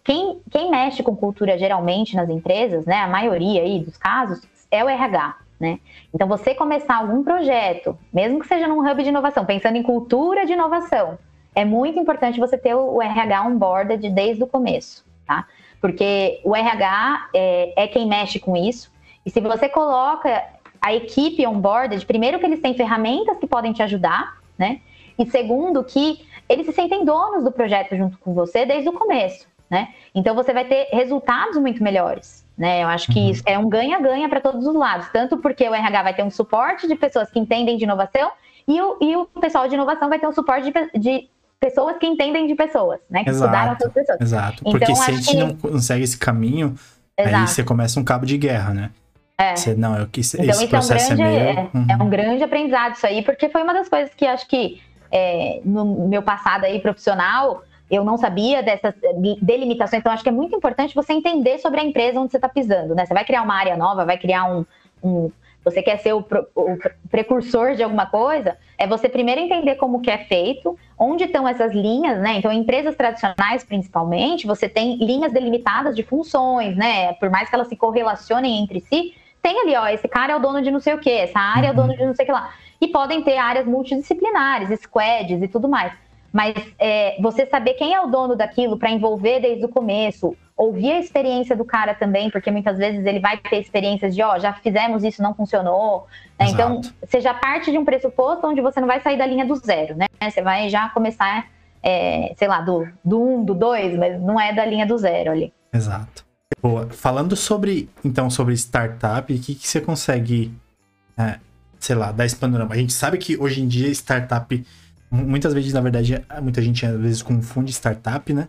quem, quem mexe com cultura geralmente nas empresas, né? A maioria aí dos casos, é o RH. Né? Então, você começar algum projeto, mesmo que seja num hub de inovação, pensando em cultura de inovação, é muito importante você ter o RH onboarded desde o começo, tá? Porque o RH é, é quem mexe com isso, e se você coloca a equipe onboarded, primeiro que eles têm ferramentas que podem te ajudar, né? E segundo que eles se sentem donos do projeto junto com você desde o começo, né? Então você vai ter resultados muito melhores, né? Eu acho que uhum. isso é um ganha-ganha para todos os lados, tanto porque o RH vai ter um suporte de pessoas que entendem de inovação e o, e o pessoal de inovação vai ter um suporte de, de pessoas que entendem de pessoas, né? Que exato, estudaram essas pessoas. Exato. Então, porque se a gente que... não consegue esse caminho, exato. aí você começa um cabo de guerra, né? É. Você, não, eu quis, então, esse processo é, um grande, é meu. É, uhum. é, um grande aprendizado isso aí, porque foi uma das coisas que acho que é, no meu passado aí profissional, eu não sabia dessas delimitações, então acho que é muito importante você entender sobre a empresa onde você está pisando, né? Você vai criar uma área nova, vai criar um, um você quer ser o, o, precursor de alguma coisa, é você primeiro entender como que é feito, onde estão essas linhas, né? Então, empresas tradicionais, principalmente, você tem linhas delimitadas de funções, né? Por mais que elas se correlacionem entre si, tem ali, ó, esse cara é o dono de não sei o que, essa área é o dono de não sei o que lá. E podem ter áreas multidisciplinares, squads e tudo mais. Mas é, você saber quem é o dono daquilo para envolver desde o começo, ouvir a experiência do cara também, porque muitas vezes ele vai ter experiências de, ó, já fizemos isso, não funcionou. Né? Então, você já parte de um pressuposto onde você não vai sair da linha do zero, né? Você vai já começar, é, sei lá, do, do um, do dois, mas não é da linha do zero ali. Exato. Boa. Falando sobre, então, sobre startup, o que, que você consegue, é, sei lá, dar esse panorama? A gente sabe que hoje em dia startup, muitas vezes, na verdade, muita gente às vezes confunde startup, né?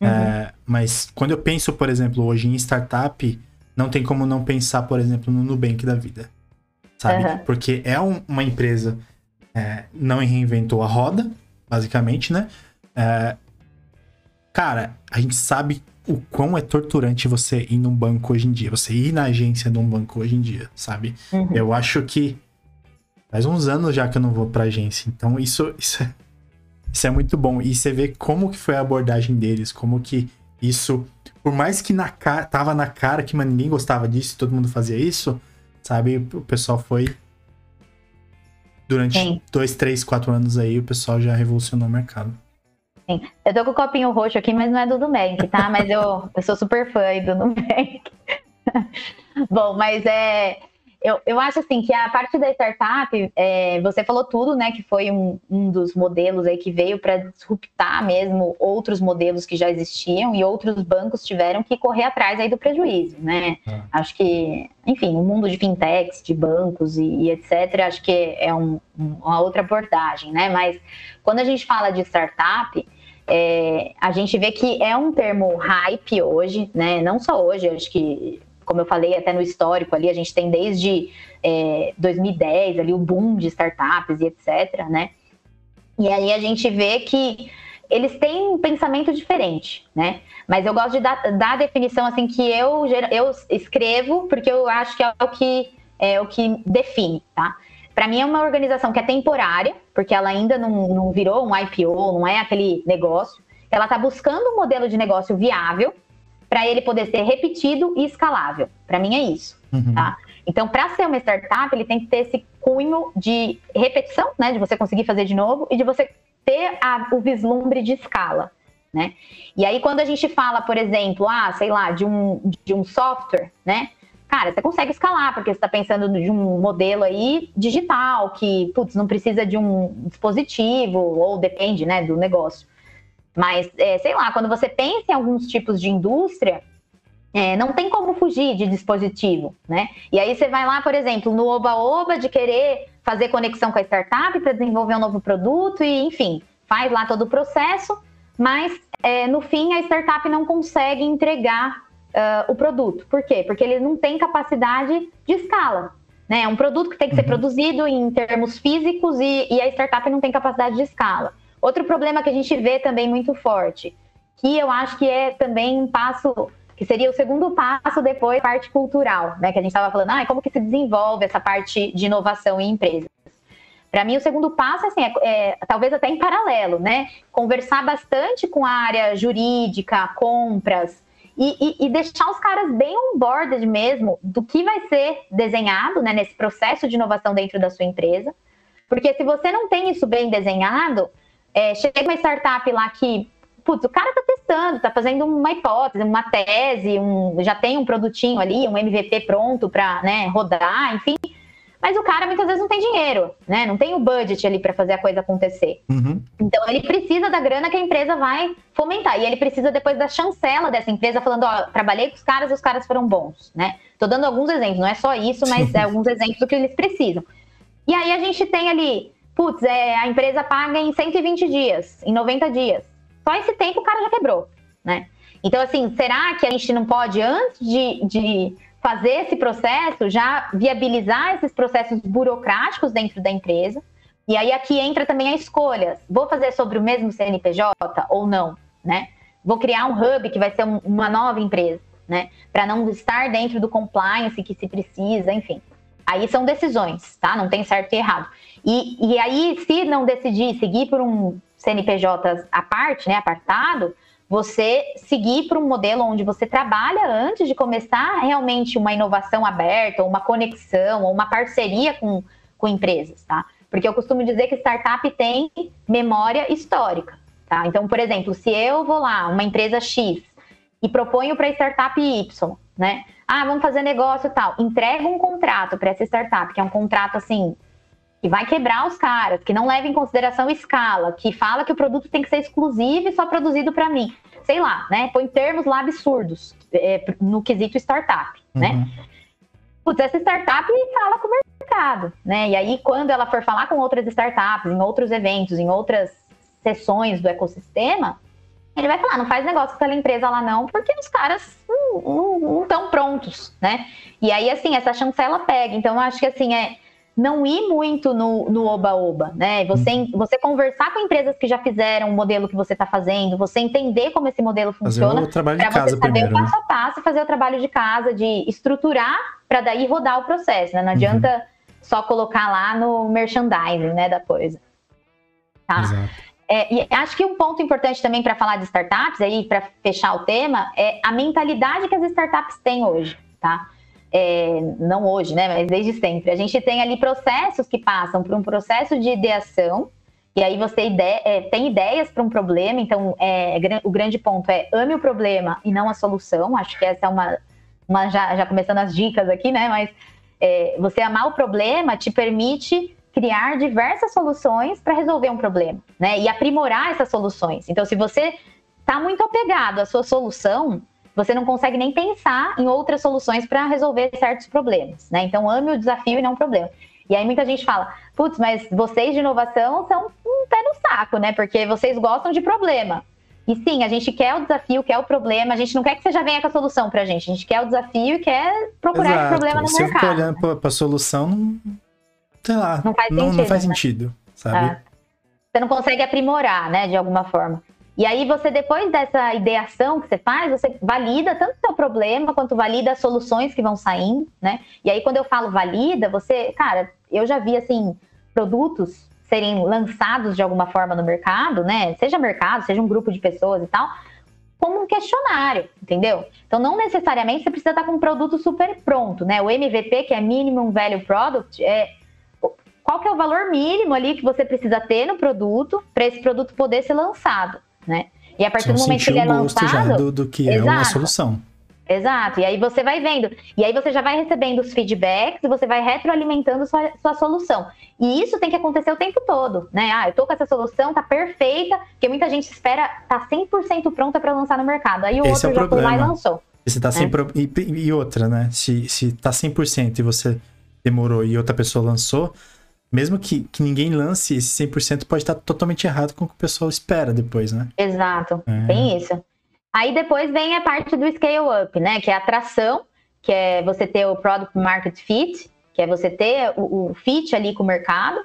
Uhum. É, mas quando eu penso, por exemplo, hoje em startup, não tem como não pensar, por exemplo, no Nubank da vida. Sabe? Uhum. Porque é um, uma empresa é, não reinventou a roda, basicamente, né? É, cara, a gente sabe o quão é torturante você ir num banco hoje em dia, você ir na agência de um banco hoje em dia, sabe? Uhum. Eu acho que faz uns anos já que eu não vou pra agência, então isso, isso, é, isso é muito bom. E você vê como que foi a abordagem deles, como que isso, por mais que na cara, tava na cara que mano, ninguém gostava disso, todo mundo fazia isso, sabe? O pessoal foi durante Sim. dois, três, quatro anos aí, o pessoal já revolucionou o mercado. Sim. Eu tô com o copinho roxo aqui, mas não é do Nubank, tá? Mas eu, eu sou super fã do Nubank. Bom, mas é. Eu, eu acho assim que a parte da startup, é, você falou tudo, né? Que foi um, um dos modelos aí que veio para disruptar mesmo outros modelos que já existiam e outros bancos tiveram que correr atrás aí do prejuízo, né? É. Acho que, enfim, o mundo de fintechs, de bancos e, e etc., acho que é um, uma outra abordagem, né? Mas quando a gente fala de startup, é, a gente vê que é um termo hype hoje, né? Não só hoje, acho que, como eu falei até no histórico ali, a gente tem desde é, 2010 ali o boom de startups e etc, né? E aí a gente vê que eles têm um pensamento diferente, né? Mas eu gosto de dar, dar a definição assim que eu, eu escrevo, porque eu acho que é o que, é o que define, tá? Para mim é uma organização que é temporária, porque ela ainda não, não virou um IPO, não é aquele negócio. Ela está buscando um modelo de negócio viável para ele poder ser repetido e escalável. Para mim é isso, uhum. tá? Então, para ser uma startup, ele tem que ter esse cunho de repetição, né, de você conseguir fazer de novo e de você ter a, o vislumbre de escala, né? E aí quando a gente fala, por exemplo, ah, sei lá, de um, de um software, né? Cara, você consegue escalar, porque você está pensando de um modelo aí digital, que, putz, não precisa de um dispositivo, ou depende, né, do negócio. Mas, é, sei lá, quando você pensa em alguns tipos de indústria, é, não tem como fugir de dispositivo, né? E aí você vai lá, por exemplo, no Oba-Oba de querer fazer conexão com a startup para desenvolver um novo produto e, enfim, faz lá todo o processo, mas é, no fim a startup não consegue entregar uh, o produto. Por quê? Porque ele não tem capacidade de escala. Né? É um produto que tem que ser uhum. produzido em termos físicos e, e a startup não tem capacidade de escala. Outro problema que a gente vê também muito forte, que eu acho que é também um passo que seria o segundo passo depois, parte cultural, né? Que a gente estava falando, ah, como que se desenvolve essa parte de inovação em empresas. Para mim, o segundo passo assim, é, é, talvez até em paralelo, né? Conversar bastante com a área jurídica, compras, e, e, e, deixar os caras bem on-board mesmo do que vai ser desenhado né, nesse processo de inovação dentro da sua empresa. Porque se você não tem isso bem desenhado, é, chega uma startup lá que putz, o cara tá testando, tá fazendo uma hipótese, uma tese, um, já tem um produtinho ali, um MVP pronto para né, rodar, enfim. Mas o cara muitas vezes não tem dinheiro, né? Não tem o budget ali para fazer a coisa acontecer. Uhum. Então ele precisa da grana que a empresa vai fomentar. E ele precisa depois da chancela dessa empresa, falando: ó, trabalhei com os caras e os caras foram bons, né? Tô dando alguns exemplos, não é só isso, mas é alguns exemplos do que eles precisam. E aí a gente tem ali, putz, é, a empresa paga em 120 dias, em 90 dias. Só esse tempo o cara já quebrou, né? Então, assim, será que a gente não pode, antes de, de fazer esse processo, já viabilizar esses processos burocráticos dentro da empresa? E aí aqui entra também a escolha. Vou fazer sobre o mesmo CNPJ ou não, né? Vou criar um hub que vai ser um, uma nova empresa, né? Para não estar dentro do compliance que se precisa, enfim. Aí são decisões, tá? Não tem certo e errado. E, e aí, se não decidir seguir por um CNPJs à parte, né, apartado, você seguir para um modelo onde você trabalha antes de começar realmente uma inovação aberta, uma conexão, ou uma parceria com, com empresas, tá? Porque eu costumo dizer que startup tem memória histórica, tá? Então, por exemplo, se eu vou lá, uma empresa X, e proponho para a startup Y, né? Ah, vamos fazer negócio tal. Entrega um contrato para essa startup, que é um contrato assim que vai quebrar os caras, que não leva em consideração escala, que fala que o produto tem que ser exclusivo e só produzido para mim. Sei lá, né? Põe termos lá absurdos é, no quesito startup, né? uhum. né? Putz, essa startup fala com o mercado, né? E aí, quando ela for falar com outras startups, em outros eventos, em outras sessões do ecossistema, ele vai falar, não faz negócio com aquela empresa lá não, porque os caras não estão prontos, né? E aí, assim, essa chancela pega. Então, eu acho que, assim, é não ir muito no oba-oba, né? Você, uhum. você conversar com empresas que já fizeram o modelo que você está fazendo, você entender como esse modelo funciona, para você saber primeiro, o né? passo a passo, fazer o trabalho de casa, de estruturar para daí rodar o processo, né? Não uhum. adianta uhum. só colocar lá no merchandising, né, da coisa. Tá? É, e acho que um ponto importante também para falar de startups, aí para fechar o tema, é a mentalidade que as startups têm hoje, tá? É, não hoje, né, mas desde sempre. A gente tem ali processos que passam por um processo de ideação, e aí você é, tem ideias para um problema, então é, o grande ponto é ame o problema e não a solução. Acho que essa é uma, uma já, já começando as dicas aqui, né? Mas é, você amar o problema te permite criar diversas soluções para resolver um problema, né? E aprimorar essas soluções. Então, se você está muito apegado à sua solução, você não consegue nem pensar em outras soluções para resolver certos problemas, né? Então, ame o desafio e não o problema. E aí muita gente fala, putz, mas vocês de inovação são um pé no saco, né? Porque vocês gostam de problema. E sim, a gente quer o desafio, quer o problema, a gente não quer que você já venha com a solução pra gente, a gente quer o desafio e quer procurar Exato. esse problema no Se mercado. Se eu olhando pra, pra solução, não, sei lá, não faz não, sentido, não faz né? sentido sabe? É. Você não consegue aprimorar, né, de alguma forma. E aí você, depois dessa ideação que você faz, você valida tanto o seu problema quanto valida as soluções que vão saindo, né? E aí quando eu falo valida, você, cara, eu já vi assim, produtos serem lançados de alguma forma no mercado, né? Seja mercado, seja um grupo de pessoas e tal, como um questionário, entendeu? Então não necessariamente você precisa estar com um produto super pronto, né? O MVP, que é Minimum Value Product, é qual que é o valor mínimo ali que você precisa ter no produto para esse produto poder ser lançado né? E a partir Só do momento que ele é lançado, do, do que exato, é uma solução. Exato. E aí você vai vendo. E aí você já vai recebendo os feedbacks e você vai retroalimentando sua, sua solução. E isso tem que acontecer o tempo todo, né? Ah, eu tô com essa solução, tá perfeita, porque muita gente espera tá 100% pronta para lançar no mercado. Aí o Esse outro é o já problema. foi lá e lançou. Você tá sem pro... e, e outra, né? Se, se tá 100% e você demorou e outra pessoa lançou, mesmo que, que ninguém lance esse 100%, pode estar totalmente errado com o que o pessoal espera depois, né? Exato, é. tem isso. Aí depois vem a parte do scale up, né? Que é a atração, que é você ter o product market fit, que é você ter o, o fit ali com o mercado.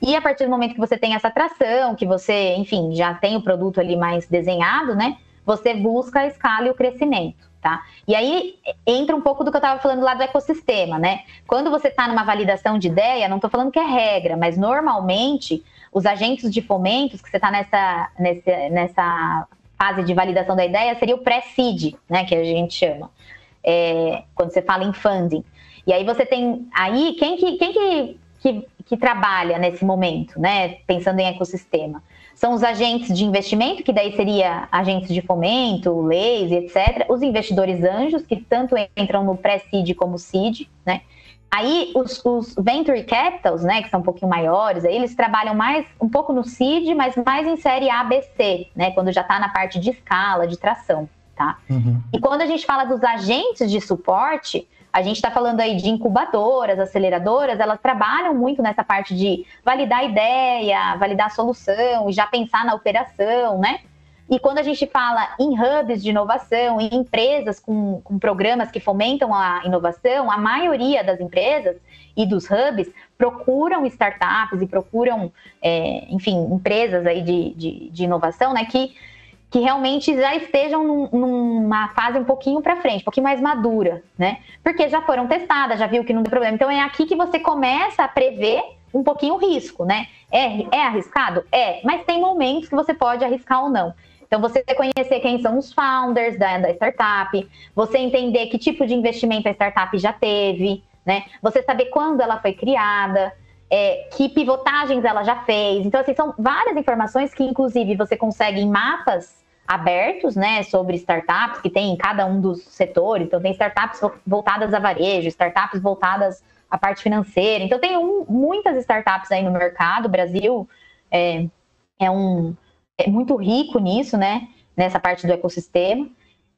E a partir do momento que você tem essa atração, que você, enfim, já tem o produto ali mais desenhado, né? Você busca a escala e o crescimento tá? E aí entra um pouco do que eu estava falando lá do ecossistema, né? Quando você está numa validação de ideia, não estou falando que é regra, mas normalmente os agentes de fomentos que você está nessa, nessa, nessa fase de validação da ideia seria o pré-seed, né? Que a gente chama. É, quando você fala em funding. E aí você tem aí quem que, quem que, que, que trabalha nesse momento, né? Pensando em ecossistema são os agentes de investimento, que daí seria agentes de fomento, leis, etc. Os investidores anjos, que tanto entram no pré-seed como seed, né? Aí os, os, venture capitals, né, que são um pouquinho maiores, aí eles trabalham mais um pouco no seed, mas mais em série ABC, né, quando já está na parte de escala, de tração, tá? Uhum. E quando a gente fala dos agentes de suporte, a gente está falando aí de incubadoras, aceleradoras, elas trabalham muito nessa parte de validar a ideia, validar a solução já pensar na operação, né? E quando a gente fala em hubs de inovação, em empresas com, com programas que fomentam a inovação, a maioria das empresas e dos hubs procuram startups e procuram, é, enfim, empresas aí de, de, de inovação, né? Que que realmente já estejam num, numa fase um pouquinho para frente, um pouquinho mais madura, né? Porque já foram testadas, já viu que não tem problema. Então é aqui que você começa a prever um pouquinho o risco, né? É, é arriscado? É, mas tem momentos que você pode arriscar ou não. Então, você conhecer quem são os founders da, da startup, você entender que tipo de investimento a startup já teve, né? Você saber quando ela foi criada, é, que pivotagens ela já fez. Então, assim, são várias informações que, inclusive, você consegue em mapas abertos, né, sobre startups que tem em cada um dos setores. Então, tem startups voltadas a varejo, startups voltadas à parte financeira. Então, tem um, muitas startups aí no mercado. O Brasil é, é, um, é muito rico nisso, né, nessa parte do ecossistema.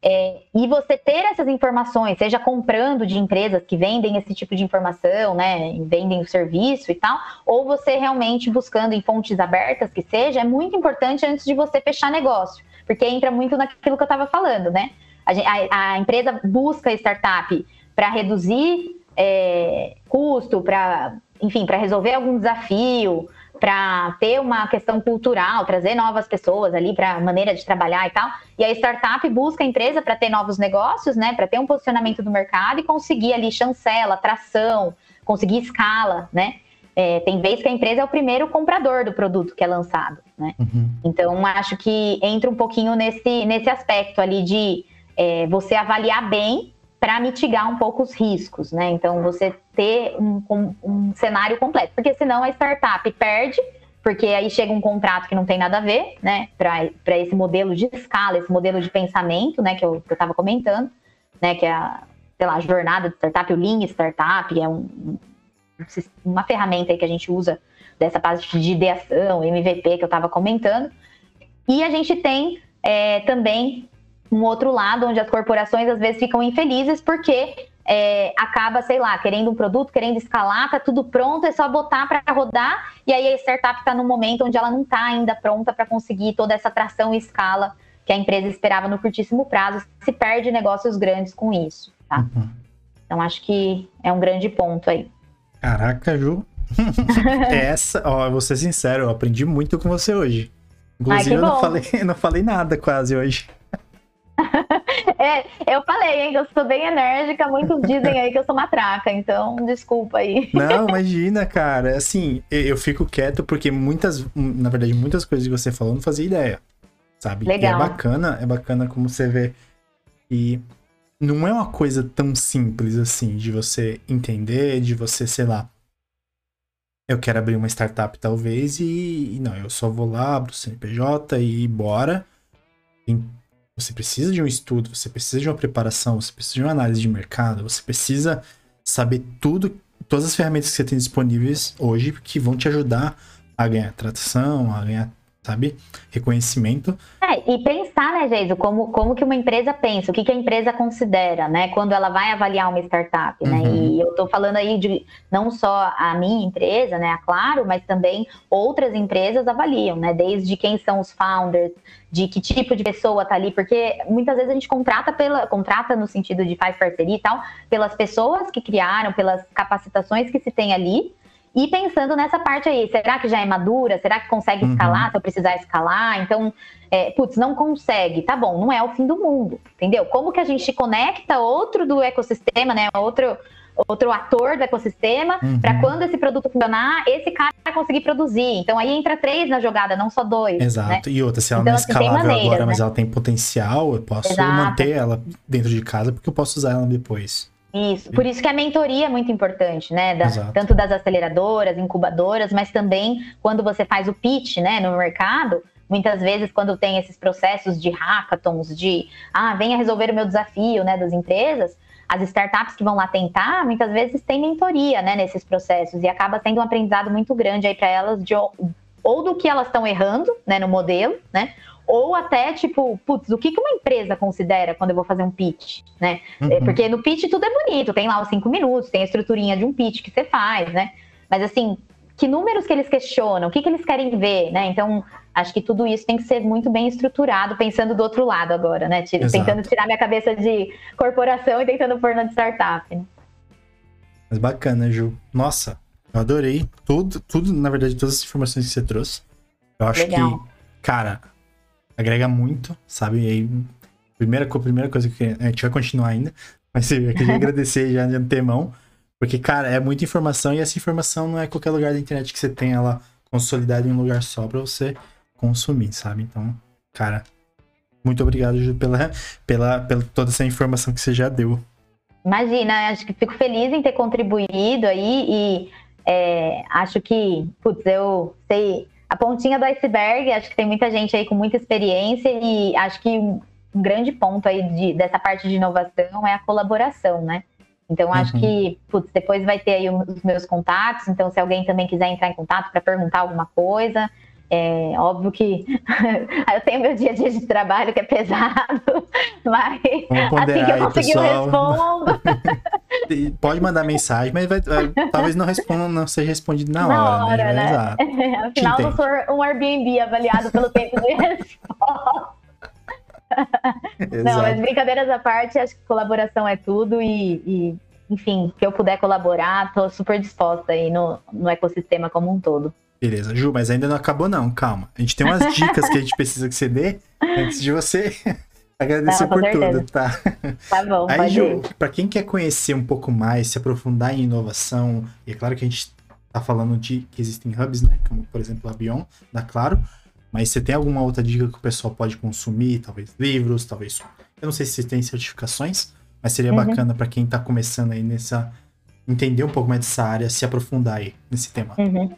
É, e você ter essas informações, seja comprando de empresas que vendem esse tipo de informação, né, vendem o serviço e tal, ou você realmente buscando em fontes abertas que seja, é muito importante antes de você fechar negócio porque entra muito naquilo que eu estava falando, né? A, a, a, empresa busca startup para reduzir é, custo, para, enfim, para resolver algum desafio, para ter uma questão cultural, trazer novas pessoas ali para a maneira de trabalhar e tal. E a startup busca a empresa para ter novos negócios, né? Para ter um posicionamento no mercado e conseguir ali chancela, tração, conseguir escala, né? É, tem vez que a empresa é o primeiro comprador do produto que é lançado, né? Uhum. Então, acho que entra um pouquinho nesse, nesse aspecto ali de é, você avaliar bem para mitigar um pouco os riscos, né? Então, você ter um, um, um, cenário completo, porque senão a startup perde, porque aí chega um contrato que não tem nada a ver, né? Para esse modelo de escala, esse modelo de pensamento, né? Que eu estava comentando, né? Que é a, sei lá, a jornada de startup, o Lean Startup, é um uma ferramenta que a gente usa dessa parte de ideação, MVP que eu estava comentando. E a gente tem é, também um outro lado onde as corporações às vezes ficam infelizes porque é, acaba, sei lá, querendo um produto, querendo escalar, tá tudo pronto, é só botar para rodar, e aí a startup está num momento onde ela não está ainda pronta para conseguir toda essa tração e escala que a empresa esperava no curtíssimo prazo, se perde negócios grandes com isso, tá? Uhum. Então acho que é um grande ponto aí. Caraca, Ju. Essa, ó, vou ser sincero, eu aprendi muito com você hoje. Inclusive, Ai, eu não falei, não falei nada quase hoje. é, eu falei, hein, que eu sou bem enérgica, muitos dizem aí que eu sou matraca, então desculpa aí. Não, imagina, cara. Assim, eu fico quieto porque muitas, na verdade, muitas coisas que você falou eu não fazia ideia, sabe? Legal. E é bacana, é bacana como você vê. E não é uma coisa tão simples assim de você entender, de você, sei lá. Eu quero abrir uma startup talvez e, e não, eu só vou lá, abro o CNPJ e bora. Tem você precisa de um estudo, você precisa de uma preparação, você precisa de uma análise de mercado, você precisa saber tudo, todas as ferramentas que você tem disponíveis hoje que vão te ajudar a ganhar tração, a ganhar sabe? Reconhecimento. É, e pensar, né, Geiso, como, como que uma empresa pensa, o que, que a empresa considera, né, quando ela vai avaliar uma startup, né? Uhum. E eu tô falando aí de não só a minha empresa, né, a Claro, mas também outras empresas avaliam, né, desde quem são os founders, de que tipo de pessoa tá ali, porque muitas vezes a gente contrata pela contrata no sentido de faz parceria e tal, pelas pessoas que criaram, pelas capacitações que se tem ali, e pensando nessa parte aí, será que já é madura? Será que consegue uhum. escalar se eu precisar escalar? Então, é, putz, não consegue. Tá bom, não é o fim do mundo, entendeu? Como que a gente conecta outro do ecossistema, né? Outro, outro ator do ecossistema, uhum. para quando esse produto funcionar, esse cara conseguir produzir. Então aí entra três na jogada, não só dois. Exato. Né? E outra, se ela então, não é assim, escalável maneiras, agora, né? mas ela tem potencial, eu posso Exato. manter ela dentro de casa porque eu posso usar ela depois. Isso, por isso que a mentoria é muito importante, né? Da, tanto das aceleradoras, incubadoras, mas também quando você faz o pitch, né, no mercado, muitas vezes quando tem esses processos de hackathons, de ah, venha resolver o meu desafio, né, das empresas, as startups que vão lá tentar, muitas vezes tem mentoria, né, nesses processos e acaba sendo um aprendizado muito grande aí para elas de ou do que elas estão errando, né, no modelo, né, ou até, tipo, putz, o que, que uma empresa considera quando eu vou fazer um pitch, né? Uhum. É, porque no pitch tudo é bonito, tem lá os cinco minutos, tem a estruturinha de um pitch que você faz, né? Mas assim, que números que eles questionam, o que, que eles querem ver, né? Então, acho que tudo isso tem que ser muito bem estruturado, pensando do outro lado agora, né? Tentando tirar minha cabeça de corporação e tentando pôr na de startup. Né? Mas bacana, Ju. Nossa, eu adorei tudo, tudo, na verdade, todas as informações que você trouxe. Eu acho Legal. que, cara, agrega muito, sabe? E aí, primeira, primeira coisa que a gente vai continuar ainda, mas eu queria agradecer já de antemão, porque, cara, é muita informação e essa informação não é qualquer lugar da internet que você tem ela consolidada em um lugar só para você consumir, sabe? Então, cara, muito obrigado Ju, pela, pela, pela toda essa informação que você já deu. Imagina, acho que fico feliz em ter contribuído aí e é, acho que, putz, eu sei a pontinha do iceberg, acho que tem muita gente aí com muita experiência e acho que um grande ponto aí de, dessa parte de inovação é a colaboração, né? Então, acho uhum. que, putz, depois vai ter aí os meus contatos. Então, se alguém também quiser entrar em contato para perguntar alguma coisa, é óbvio que eu tenho meu dia a dia de trabalho que é pesado, mas assim que eu conseguir eu respondo. Pode mandar mensagem, mas vai, talvez não responda, não seja respondido na, na hora, né? hora, né? Exato. Afinal, não sou um Airbnb avaliado pelo tempo de resposta. não, mas brincadeiras à parte, acho que colaboração é tudo e, e enfim, que eu puder colaborar, tô super disposta aí no, no ecossistema como um todo. Beleza, Ju, mas ainda não acabou não, calma. A gente tem umas dicas que a gente precisa que você dê antes de você agradecer não, por certeza. tudo, tá? Tá bom, Aí, Ju, para quem quer conhecer um pouco mais, se aprofundar em inovação, e é claro que a gente tá falando de que existem hubs, né, como por exemplo a Bion, da Claro, mas você tem alguma outra dica que o pessoal pode consumir, talvez livros, talvez, eu não sei se tem certificações, mas seria uhum. bacana para quem tá começando aí nessa entender um pouco mais dessa área, se aprofundar aí nesse tema. Uhum.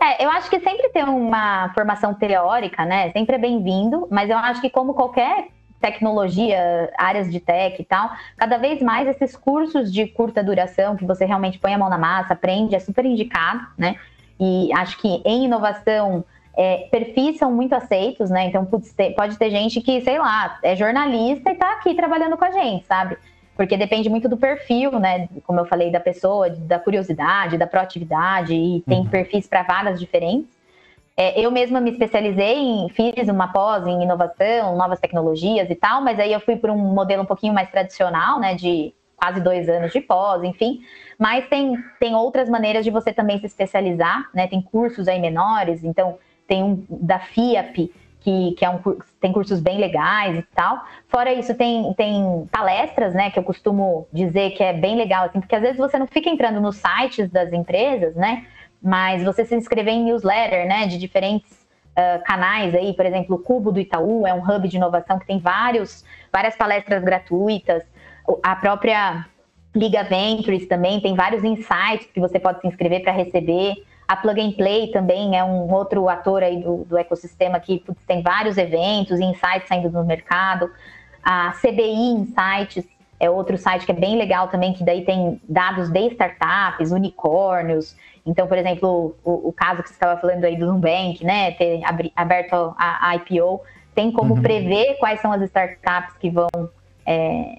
É, eu acho que sempre ter uma formação teórica, né? Sempre é bem-vindo, mas eu acho que como qualquer tecnologia, áreas de tech e tal, cada vez mais esses cursos de curta duração, que você realmente põe a mão na massa, aprende, é super indicado, né? E acho que em inovação, é, perfis são muito aceitos, né? Então, putz, pode ter gente que, sei lá, é jornalista e tá aqui trabalhando com a gente, sabe? Porque depende muito do perfil, né? Como eu falei, da pessoa, da curiosidade, da proatividade, e tem uhum. perfis para vagas diferentes. É, eu mesma me especializei em, fiz uma pós em inovação, novas tecnologias e tal, mas aí eu fui por um modelo um pouquinho mais tradicional, né? De quase dois anos de pós, enfim. Mas tem, tem outras maneiras de você também se especializar, né? Tem cursos aí menores, então tem um da FIAP, que, que é um, tem cursos bem legais e tal. Fora isso, tem, tem palestras, né, que eu costumo dizer que é bem legal, assim, porque às vezes você não fica entrando nos sites das empresas, né, mas você se inscrever em newsletter, né, de diferentes uh, canais aí, por exemplo, o Cubo do Itaú é um hub de inovação que tem vários, várias palestras gratuitas, a própria Liga Ventures também tem vários insights que você pode se inscrever para receber. A Plug and Play também é um outro ator aí do, do ecossistema que putz, tem vários eventos e insights saindo no mercado. A CBI Insights é outro site que é bem legal também, que daí tem dados de startups, unicórnios. Então, por exemplo, o, o caso que você estava falando aí do Nubank, né, ter aberto a, a IPO, tem como uhum. prever quais são as startups que vão é,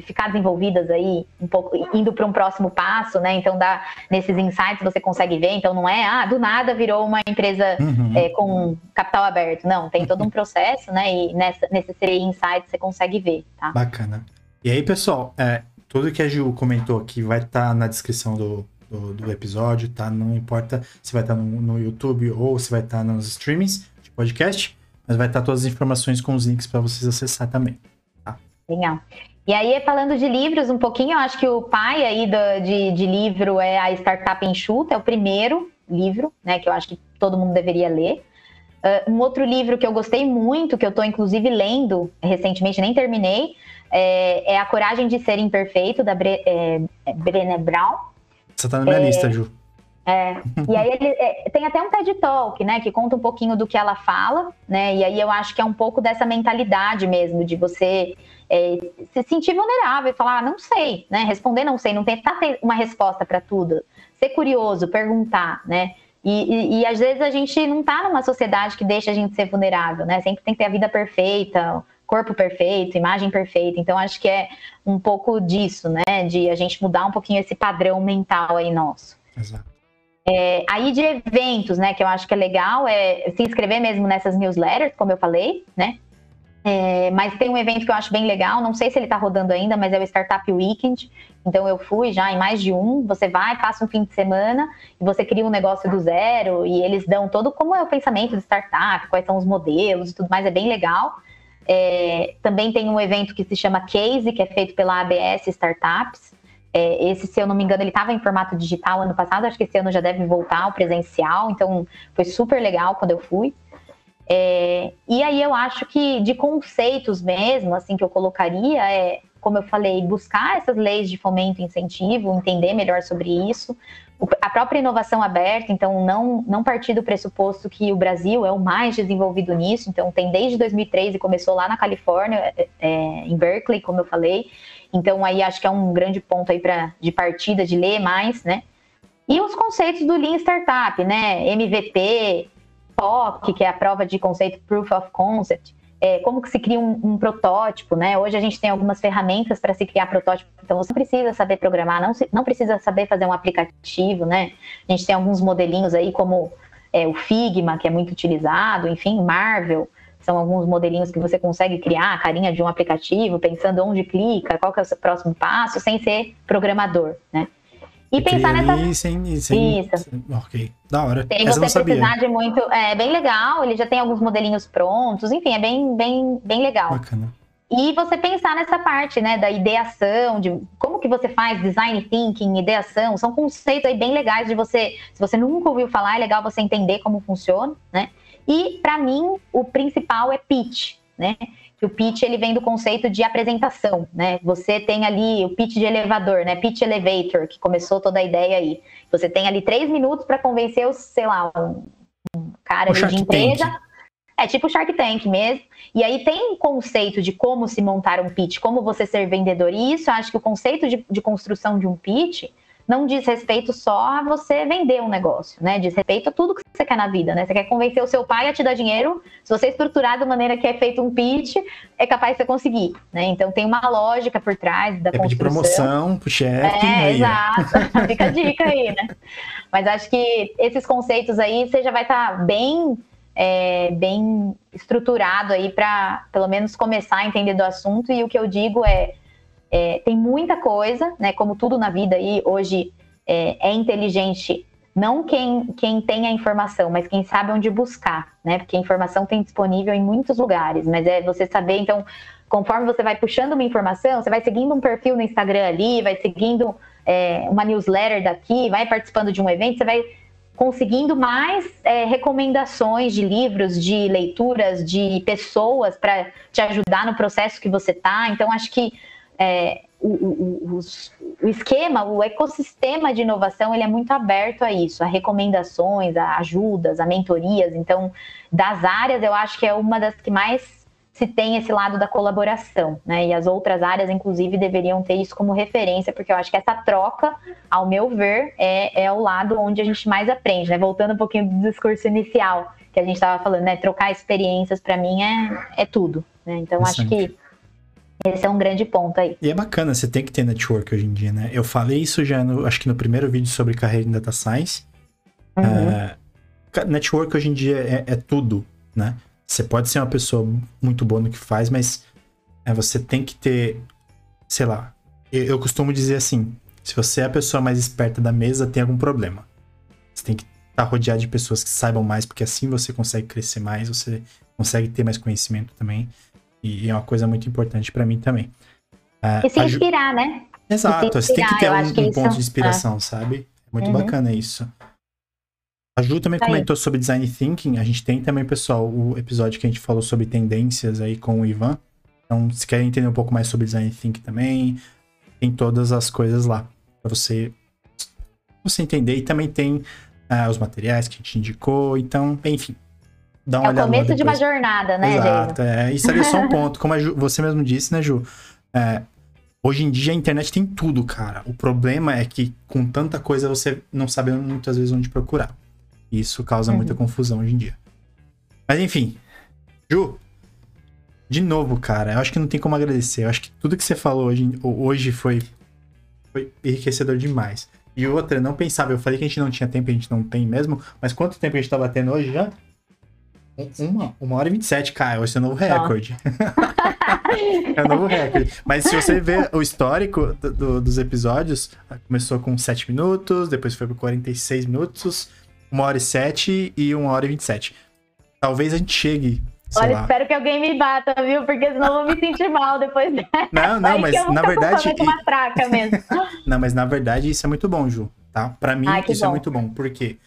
ficar desenvolvidas aí um pouco indo para um próximo passo, né? Então dá nesses insights você consegue ver. Então não é ah do nada virou uma empresa uhum. é, com capital aberto. Não, tem todo um processo, né? E nessa, nesse insights você consegue ver, tá? Bacana. E aí pessoal, é, tudo que a Gil comentou aqui vai estar tá na descrição do, do, do, episódio, tá? Não importa se vai estar tá no, no, YouTube ou se vai estar tá nos streamings de podcast, mas vai estar tá todas as informações com os links para vocês acessar também. Legal. E aí, falando de livros um pouquinho, eu acho que o pai aí do, de, de livro é a Startup Enxuta, é o primeiro livro, né, que eu acho que todo mundo deveria ler. Uh, um outro livro que eu gostei muito, que eu estou inclusive lendo recentemente, nem terminei, é, é, A Coragem de Ser Imperfeito, da Bre, é, Brené Brown. Você está na minha é, lista, Ju. É, e aí ele é, tem até um TED Talk, né, que conta um pouquinho do que ela fala, né, e aí eu acho que é um pouco dessa mentalidade mesmo, de você é, se sentir vulnerável e falar, ah, não sei, né? Responder não sei, não tentar ter uma resposta para tudo. Ser curioso, perguntar, né? E, e, e, às vezes a gente não está numa sociedade que deixa a gente ser vulnerável, né? Sempre tem que ter a vida perfeita, corpo perfeito, imagem perfeita. Então acho que é um pouco disso, né? De a gente mudar um pouquinho esse padrão mental aí nosso. Exato. É, aí de eventos, né? Que eu acho que é legal é se inscrever mesmo nessas newsletters, como eu falei, né? É, mas tem um evento que eu acho bem legal, não sei se ele está rodando ainda, mas é o Startup Weekend. Então eu fui já em mais de um. Você vai, passa um fim de semana e você cria um negócio do zero e eles dão todo como é o pensamento de startup, quais são os modelos e tudo mais, é bem legal. É, também tem um evento que se chama Case, que é feito pela ABS Startups. É, esse, se eu não me engano, ele estava em formato digital ano passado, acho que esse ano já deve voltar ao presencial, então foi super legal quando eu fui. É, e aí eu acho que de conceitos mesmo, assim, que eu colocaria é, como eu falei, buscar essas leis de fomento e incentivo, entender melhor sobre isso. A própria inovação aberta, então, não, não partir do pressuposto que o Brasil é o mais desenvolvido nisso. Então, tem desde 2003 e começou lá na Califórnia, é, é, em Berkeley, como eu falei. Então, aí acho que é um grande ponto aí pra, de partida, de ler mais, né? E os conceitos do Lean Startup, né? MVP, POC, que é a prova de conceito Proof of Concept, é, como que se cria um, um, protótipo, né? Hoje a gente tem algumas ferramentas para se criar protótipo, então você não precisa saber programar, não, se, não precisa saber fazer um aplicativo, né? A gente tem alguns modelinhos aí como é, o Figma, que é muito utilizado, enfim, Marvel, são alguns modelinhos que você consegue criar a carinha de um aplicativo, pensando onde clica, qual que é o seu próximo passo, sem ser programador, né? E pensar nessa. Sem, sem... Isso. Ok. Da hora. Tem Essa você precisar de muito. É bem legal, ele já tem alguns modelinhos prontos, enfim, é bem, bem, bem legal. Bacana. E você pensar nessa parte, né, da ideação, de como que você faz design thinking, ideação, são conceitos aí bem legais de você, se você nunca ouviu falar, é legal você entender como funciona, né? E para mim, o principal é pitch, né? Que o pitch ele vem do conceito de apresentação, né? Você tem ali o pitch de elevador, né? Pitch elevator, que começou toda a ideia aí. Você tem ali três minutos para convencer os, sei lá, um, um cara de empresa. Tank. É tipo Shark Tank mesmo. E aí tem um conceito de como se montar um pitch, como você ser vendedor. E isso, eu acho que o conceito de, de construção de um pitch não diz respeito só a você vender um negócio, né? Diz respeito a tudo que você quer na vida, né? Você quer convencer o seu pai a te dar dinheiro, se você estruturar da maneira que é feito um pitch, é capaz de você conseguir, né? Então tem uma lógica por trás da é construção. de promoção pro chefe. É, aí, exato. Fica a dica aí, né? Mas acho que esses conceitos aí você já vai estar tá bem é, bem estruturado aí para pelo menos começar a entender do assunto e o que eu digo é é, tem muita coisa, né? Como tudo na vida aí, hoje é, é inteligente não quem, quem tem a informação, mas quem sabe onde buscar, né? Porque a informação tem disponível em muitos lugares, mas é você saber, então, conforme você vai puxando uma informação, você vai seguindo um perfil no Instagram ali, vai seguindo é, uma newsletter daqui, vai participando de um evento, você vai conseguindo mais é, recomendações de livros, de leituras, de pessoas para te ajudar no processo que você está. Então, acho que é, o, o, o, esquema, o ecossistema de inovação, ele é muito aberto a isso, a recomendações, a ajudas, a mentorias. Então, das áreas, eu acho que é uma das que mais se tem esse lado da colaboração, né? E as outras áreas, inclusive, deveriam ter isso como referência, porque eu acho que essa troca, ao meu ver, é, é o lado onde a gente mais aprende, né? Voltando um pouquinho do discurso inicial que a gente estava falando, né? Trocar experiências, para mim, é, é tudo, né? Então, acho que esse é um grande ponto aí. E é bacana, você tem que ter network hoje em dia, né? Eu falei isso já, no, acho que no primeiro vídeo sobre carreira em data science. Uhum. É, network hoje em dia é, é tudo, né? Você pode ser uma pessoa muito boa no que faz, mas é, você tem que ter, sei lá. Eu, eu, costumo dizer assim: se você é a pessoa mais esperta da mesa, tem algum problema. Você tem que estar tá rodeado de pessoas que saibam mais, porque assim você consegue crescer mais, você consegue ter mais conhecimento também. E é uma coisa muito importante para mim também. Uh, e se inspirar, né? Exato, você tem que ter um, um ponto de inspiração, é. sabe? É muito uhum. bacana isso. A Ju também comentou sobre design thinking. A gente tem também, pessoal, o episódio que a gente falou sobre tendências aí com o Ivan. Então, se querem entender um pouco mais sobre design thinking também, tem todas as coisas lá para você você entender. E também tem uh, os materiais que a gente indicou. Então, enfim, dá uma é. É o começo de uma jornada, né, Exato, é. Isso ali é só um ponto. Como Ju, você mesmo disse, né, Ju? É, hoje em dia a internet tem tudo, cara. O problema é que com tanta coisa você não sabe muitas vezes onde procurar. Isso causa uhum. muita confusão hoje em dia. Mas enfim. Ju, de novo, cara, eu acho que não tem como agradecer. Eu acho que tudo que você falou hoje, hoje foi, foi enriquecedor demais. E outra, não pensava, eu falei que a gente não tinha tempo, a gente não tem mesmo, mas quanto tempo a gente tá batendo hoje já? Uma, uma hora e 27, cara, esse é o novo recorde. é o novo recorde. Mas se você ver o histórico do, do, dos episódios, começou com 7 minutos, depois foi por 46 minutos, uma hora e sete e uma hora e vinte e sete. Talvez a gente chegue. Olha, lá. espero que alguém me bata, viu? Porque senão eu vou me sentir mal depois dessa. Não, não, mas na verdade. Uma traca mesmo. não, mas na verdade isso é muito bom, Ju. Tá? Pra mim, Ai, isso é bom. é muito bom. Porque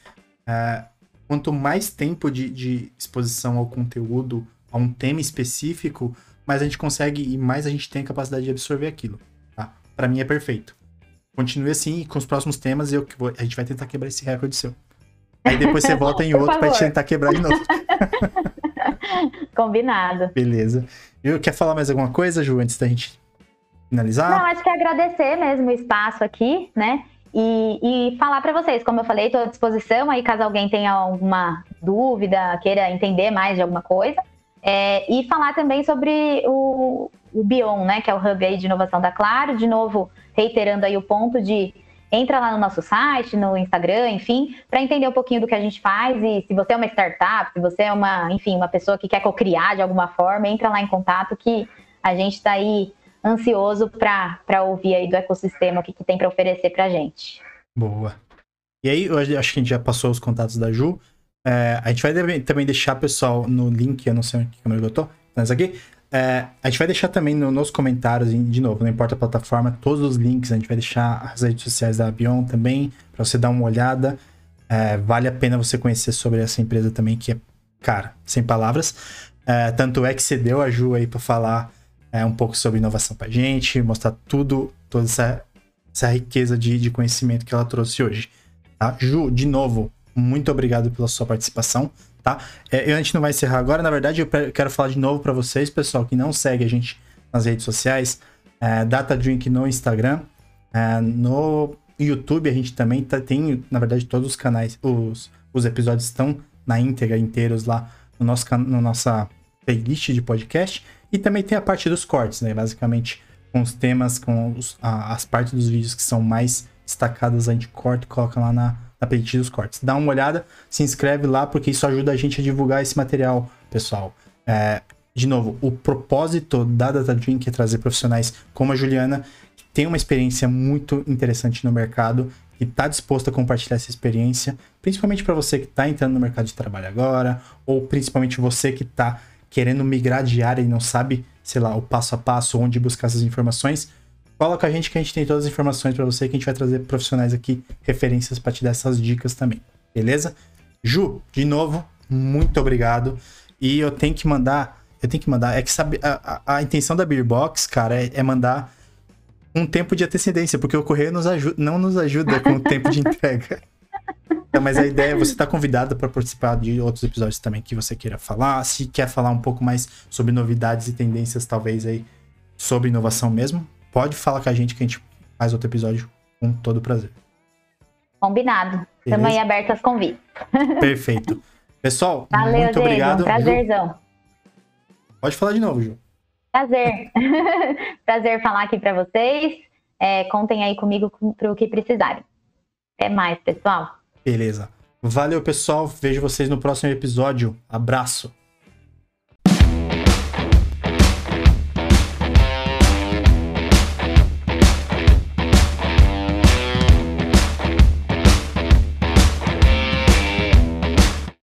uh, quanto mais tempo de, de exposição ao conteúdo, a um tema específico, mais a gente consegue e mais a gente tem a capacidade de absorver aquilo. Tá? Pra mim é perfeito. Continue assim e com os próximos temas eu, a gente vai tentar quebrar esse recorde seu. Aí depois você volta em outro pra tentar quebrar de novo. Combinado. Beleza. Eu, quer falar mais alguma coisa, Ju, antes da gente finalizar? Não, acho que agradecer mesmo o espaço aqui, né? E, e falar para vocês, como eu falei, estou à disposição aí caso alguém tenha alguma dúvida, queira entender mais de alguma coisa. É, e falar também sobre o, o Bion, né? Que é o hub aí de inovação da Claro. De novo, reiterando aí o ponto de entra lá no nosso site, no Instagram, enfim, para entender um pouquinho do que a gente faz e se você é uma startup, se você é uma, enfim, uma pessoa que quer co-criar de alguma forma, entra lá em contato que a gente está aí ansioso para ouvir aí do ecossistema o que, que tem para oferecer para gente. Boa. E aí, eu acho que a gente já passou os contatos da Ju. É, a gente vai também deixar, pessoal, no link, eu não sei onde que eu tô, mas aqui, é, a gente vai deixar também no, nos comentários, de novo, não importa a plataforma, todos os links, a gente vai deixar as redes sociais da Abion também, para você dar uma olhada. É, vale a pena você conhecer sobre essa empresa também, que é, cara, sem palavras. É, tanto é que você deu a Ju aí para falar é, um pouco sobre inovação pra gente, mostrar tudo, toda essa, essa riqueza de, de conhecimento que ela trouxe hoje. Tá? Ju, de novo, muito obrigado pela sua participação tá? É, a gente não vai encerrar agora, na verdade, eu quero falar de novo para vocês, pessoal, que não segue a gente nas redes sociais, é, Data Drink no Instagram, é, no YouTube a gente também tá, tem, na verdade, todos os canais, os, os episódios estão na íntegra, inteiros lá no nosso, no nossa playlist de podcast, e também tem a parte dos cortes, né, basicamente com os temas, com os, a, as partes dos vídeos que são mais destacadas, a gente corta e coloca lá na, na playlist dos cortes. Dá uma olhada, se inscreve lá, porque isso ajuda a gente a divulgar esse material, pessoal. É, de novo, o propósito da Data Drink é trazer profissionais como a Juliana, que tem uma experiência muito interessante no mercado e está disposto a compartilhar essa experiência, principalmente para você que está entrando no mercado de trabalho agora, ou principalmente você que está querendo migrar de área e não sabe, sei lá, o passo a passo, onde buscar essas informações. Fala com a gente que a gente tem todas as informações para você, que a gente vai trazer profissionais aqui, referências para te dar essas dicas também, beleza? Ju, de novo, muito obrigado. E eu tenho que mandar, eu tenho que mandar, é que sabe, a, a, a intenção da Beerbox, cara, é, é, mandar um tempo de antecedência, porque o correio nos ajuda, não nos ajuda com o tempo de entrega. Então, mas a ideia é você estar tá convidado para participar de outros episódios também que você queira falar. Se quer falar um pouco mais sobre novidades e tendências, talvez aí sobre inovação mesmo, pode falar com a gente que a gente faz outro episódio com todo prazer. Combinado. Estamos aí abertos aos convites. Perfeito. Pessoal, Valeu, muito Diego, obrigado. Prazerzão. Ju. Pode falar de novo, Ju. Prazer. Prazer falar aqui para vocês. É, contem aí comigo para o que precisarem. Até mais, pessoal. Beleza. Valeu, pessoal. Vejo vocês no próximo episódio. Abraço.